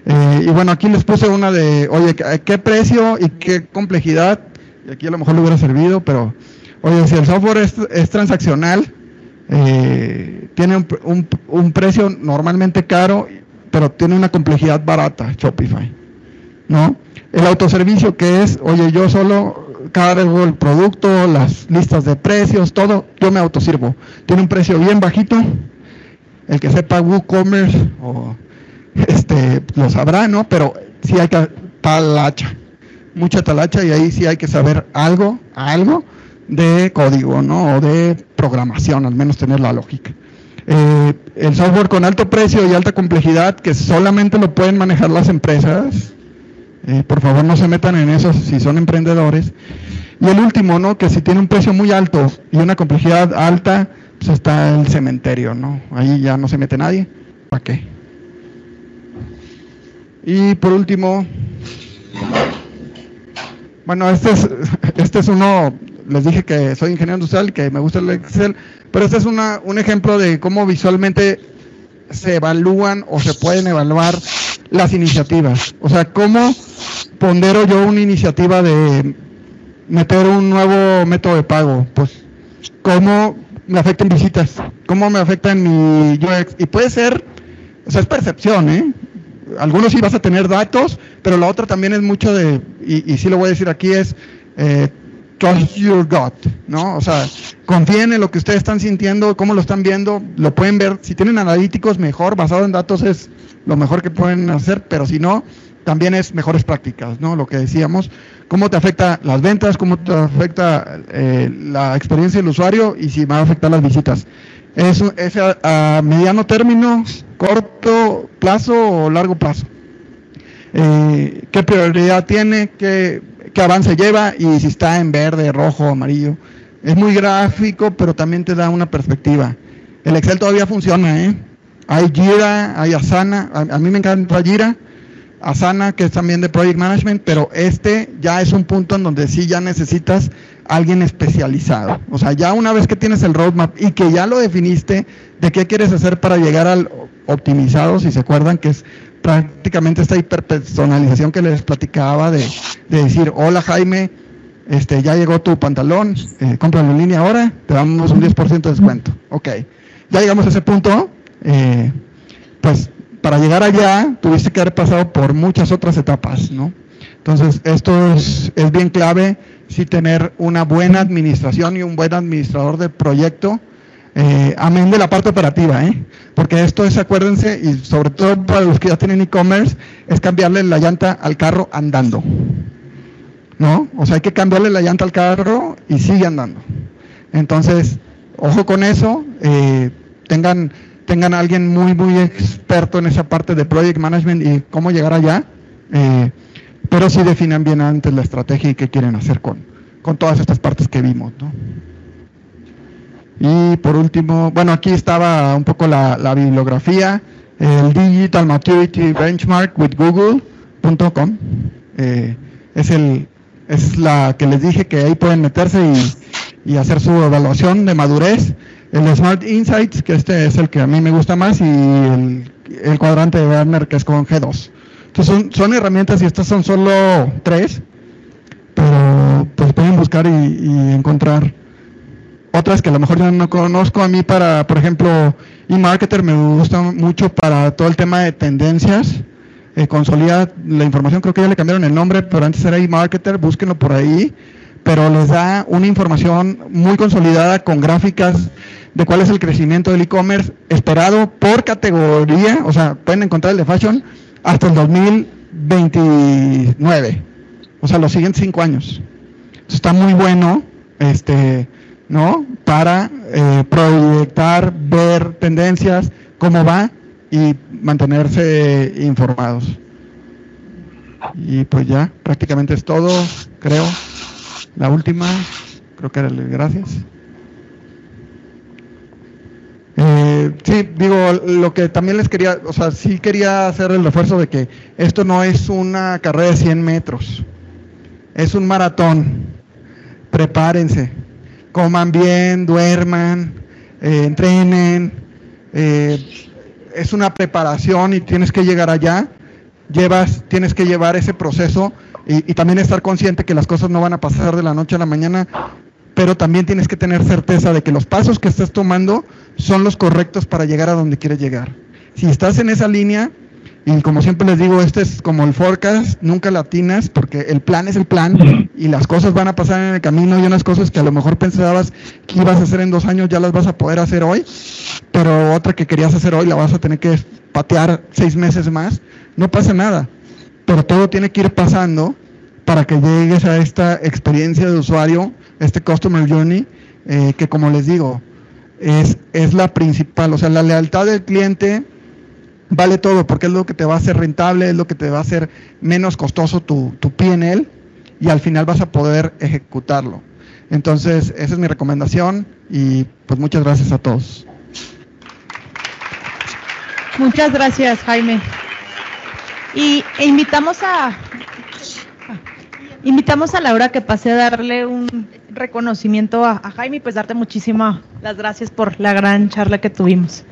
Eh, y bueno, aquí les puse una de, oye, ¿qué precio y qué complejidad? Y aquí a lo mejor le hubiera servido, pero Oye, si el software es, transaccional, eh, tiene un, precio normalmente caro, pero tiene una complejidad barata, Shopify. ¿No? El autoservicio que es, oye, yo solo cargo el producto, las listas de precios, todo, yo me autosirvo. Tiene un precio bien bajito. El que sepa WooCommerce o este lo sabrá, ¿no? Pero sí hay talacha, mucha talacha y ahí sí hay que saber algo, algo de código, ¿no? O de programación, al menos tener la lógica. Eh, el software con alto precio y alta complejidad que solamente lo pueden manejar las empresas. Eh, por favor, no se metan en eso si son emprendedores. Y el último, ¿no? Que si tiene un precio muy alto y una complejidad alta, pues está el cementerio, ¿no? Ahí ya no se mete nadie. ¿Para qué? Y por último, bueno, este es, este es uno les dije que soy ingeniero industrial, que me gusta el Excel, pero este es una, un ejemplo de cómo visualmente se evalúan o se pueden evaluar las iniciativas. O sea, cómo pondero yo una iniciativa de meter un nuevo método de pago, pues cómo me afecta en visitas, cómo me afecta en mi UX. Y puede ser, o sea, es percepción, ¿eh? Algunos sí vas a tener datos, pero la otra también es mucho de, y, y sí lo voy a decir aquí, es eh, trust your gut, ¿no? O sea, confíen en lo que ustedes están sintiendo, cómo lo están viendo, lo pueden ver. Si tienen analíticos, mejor, basado en datos es lo mejor que pueden hacer, pero si no, también es mejores prácticas, ¿no? Lo que decíamos, cómo te afecta las ventas, cómo te afecta eh, la experiencia del usuario y si va a afectar las visitas. ¿Es, a, a mediano término, corto plazo o largo plazo? Eh, ¿Qué prioridad tiene? ¿Qué, ¿Qué avance lleva? Y si está en verde, rojo, amarillo. Es muy gráfico, pero también te da una perspectiva. El Excel todavía funciona, ¿eh? Hay Jira, hay Asana. A, a mí me encanta Jira. Asana, que es también de Project Management, pero este ya es un punto en donde sí ya necesitas alguien especializado. O sea, ya una vez que tienes el roadmap y que ya lo definiste de qué quieres hacer para llegar al optimizado, si se acuerdan que es prácticamente esta hiperpersonalización que les platicaba de, de decir, hola Jaime, este, ya llegó tu pantalón, eh, cómpralo en línea ahora, te damos un 10% de descuento. Ok, ya llegamos a ese punto, eh, pues para llegar allá tuviste que haber pasado por muchas otras etapas, ¿no? Entonces, esto es, bien clave, sí tener una buena administración y un buen administrador de proyecto, eh, amén de la parte operativa, ¿eh? Porque esto es, acuérdense, y sobre todo para los que ya tienen e-commerce, es cambiarle la llanta al carro andando, ¿no? O sea, hay que cambiarle la llanta al carro y sigue andando. Entonces, ojo con eso, eh, tengan tengan a alguien muy, muy experto en esa parte de project management y cómo llegar allá, eh, pero sí definan bien antes la estrategia y qué quieren hacer con, con todas estas partes que vimos. ¿no? Y por último, bueno, aquí estaba un poco la, bibliografía, el Digital Maturity Benchmark with Google.com. Eh, es, el, es la que les dije que ahí pueden meterse y, y hacer su evaluación de madurez el Smart Insights, que este es el que a mí me gusta más, y el, el cuadrante de Werner, que es con G2. Entonces son, son, herramientas y estas son solo tres, pero pues pueden buscar y, y, encontrar otras que a lo mejor yo no conozco. A mí para, por ejemplo, eMarketer me gusta mucho para todo el tema de tendencias. Eh, consolida la información, creo que ya le cambiaron el nombre, pero antes era eMarketer, búsquenlo por ahí pero les da una información muy consolidada con gráficas de cuál es el crecimiento del e-commerce esperado por categoría, o sea, pueden encontrar el de fashion hasta el 2029, o sea, los siguientes cinco años. Está muy bueno, este, ¿no? Para eh, proyectar, ver tendencias, cómo va y mantenerse informados. Y pues ya, prácticamente es todo, creo. La última, creo que era el gracias. Eh, sí, digo, lo que también les quería, o sea, sí quería hacer el refuerzo de que esto no es una carrera de 100 metros, es un maratón. Prepárense, coman bien, duerman, eh, entrenen. Eh, es una preparación y tienes que llegar allá. Llevas, tienes que llevar ese proceso y, y, también estar consciente que las cosas no van a pasar de la noche a la mañana, pero también tienes que tener certeza de que los pasos que estás tomando son los correctos para llegar a donde quieres llegar. Si estás en esa línea, y como siempre les digo, este es como el forecast, nunca latinas, porque el plan es el plan y las cosas van a pasar en el camino y unas cosas que a lo mejor pensabas que ibas a hacer en dos años ya las vas a poder hacer hoy, pero otra que querías hacer hoy la vas a tener que patear seis meses más, no pasa nada pero todo tiene que ir pasando para que llegues a esta experiencia de usuario, este Customer Journey, eh, que como les digo, es, es la principal, o sea, la lealtad del cliente vale todo, porque es lo que te va a hacer rentable, es lo que te va a hacer menos costoso tu, tu PNL y al final vas a poder ejecutarlo. Entonces, esa es mi recomendación y pues muchas gracias a todos. Muchas gracias, Jaime. Y invitamos a invitamos a Laura que pase a darle un reconocimiento a, Jaime y pues darte muchísimas las gracias por la gran charla que tuvimos.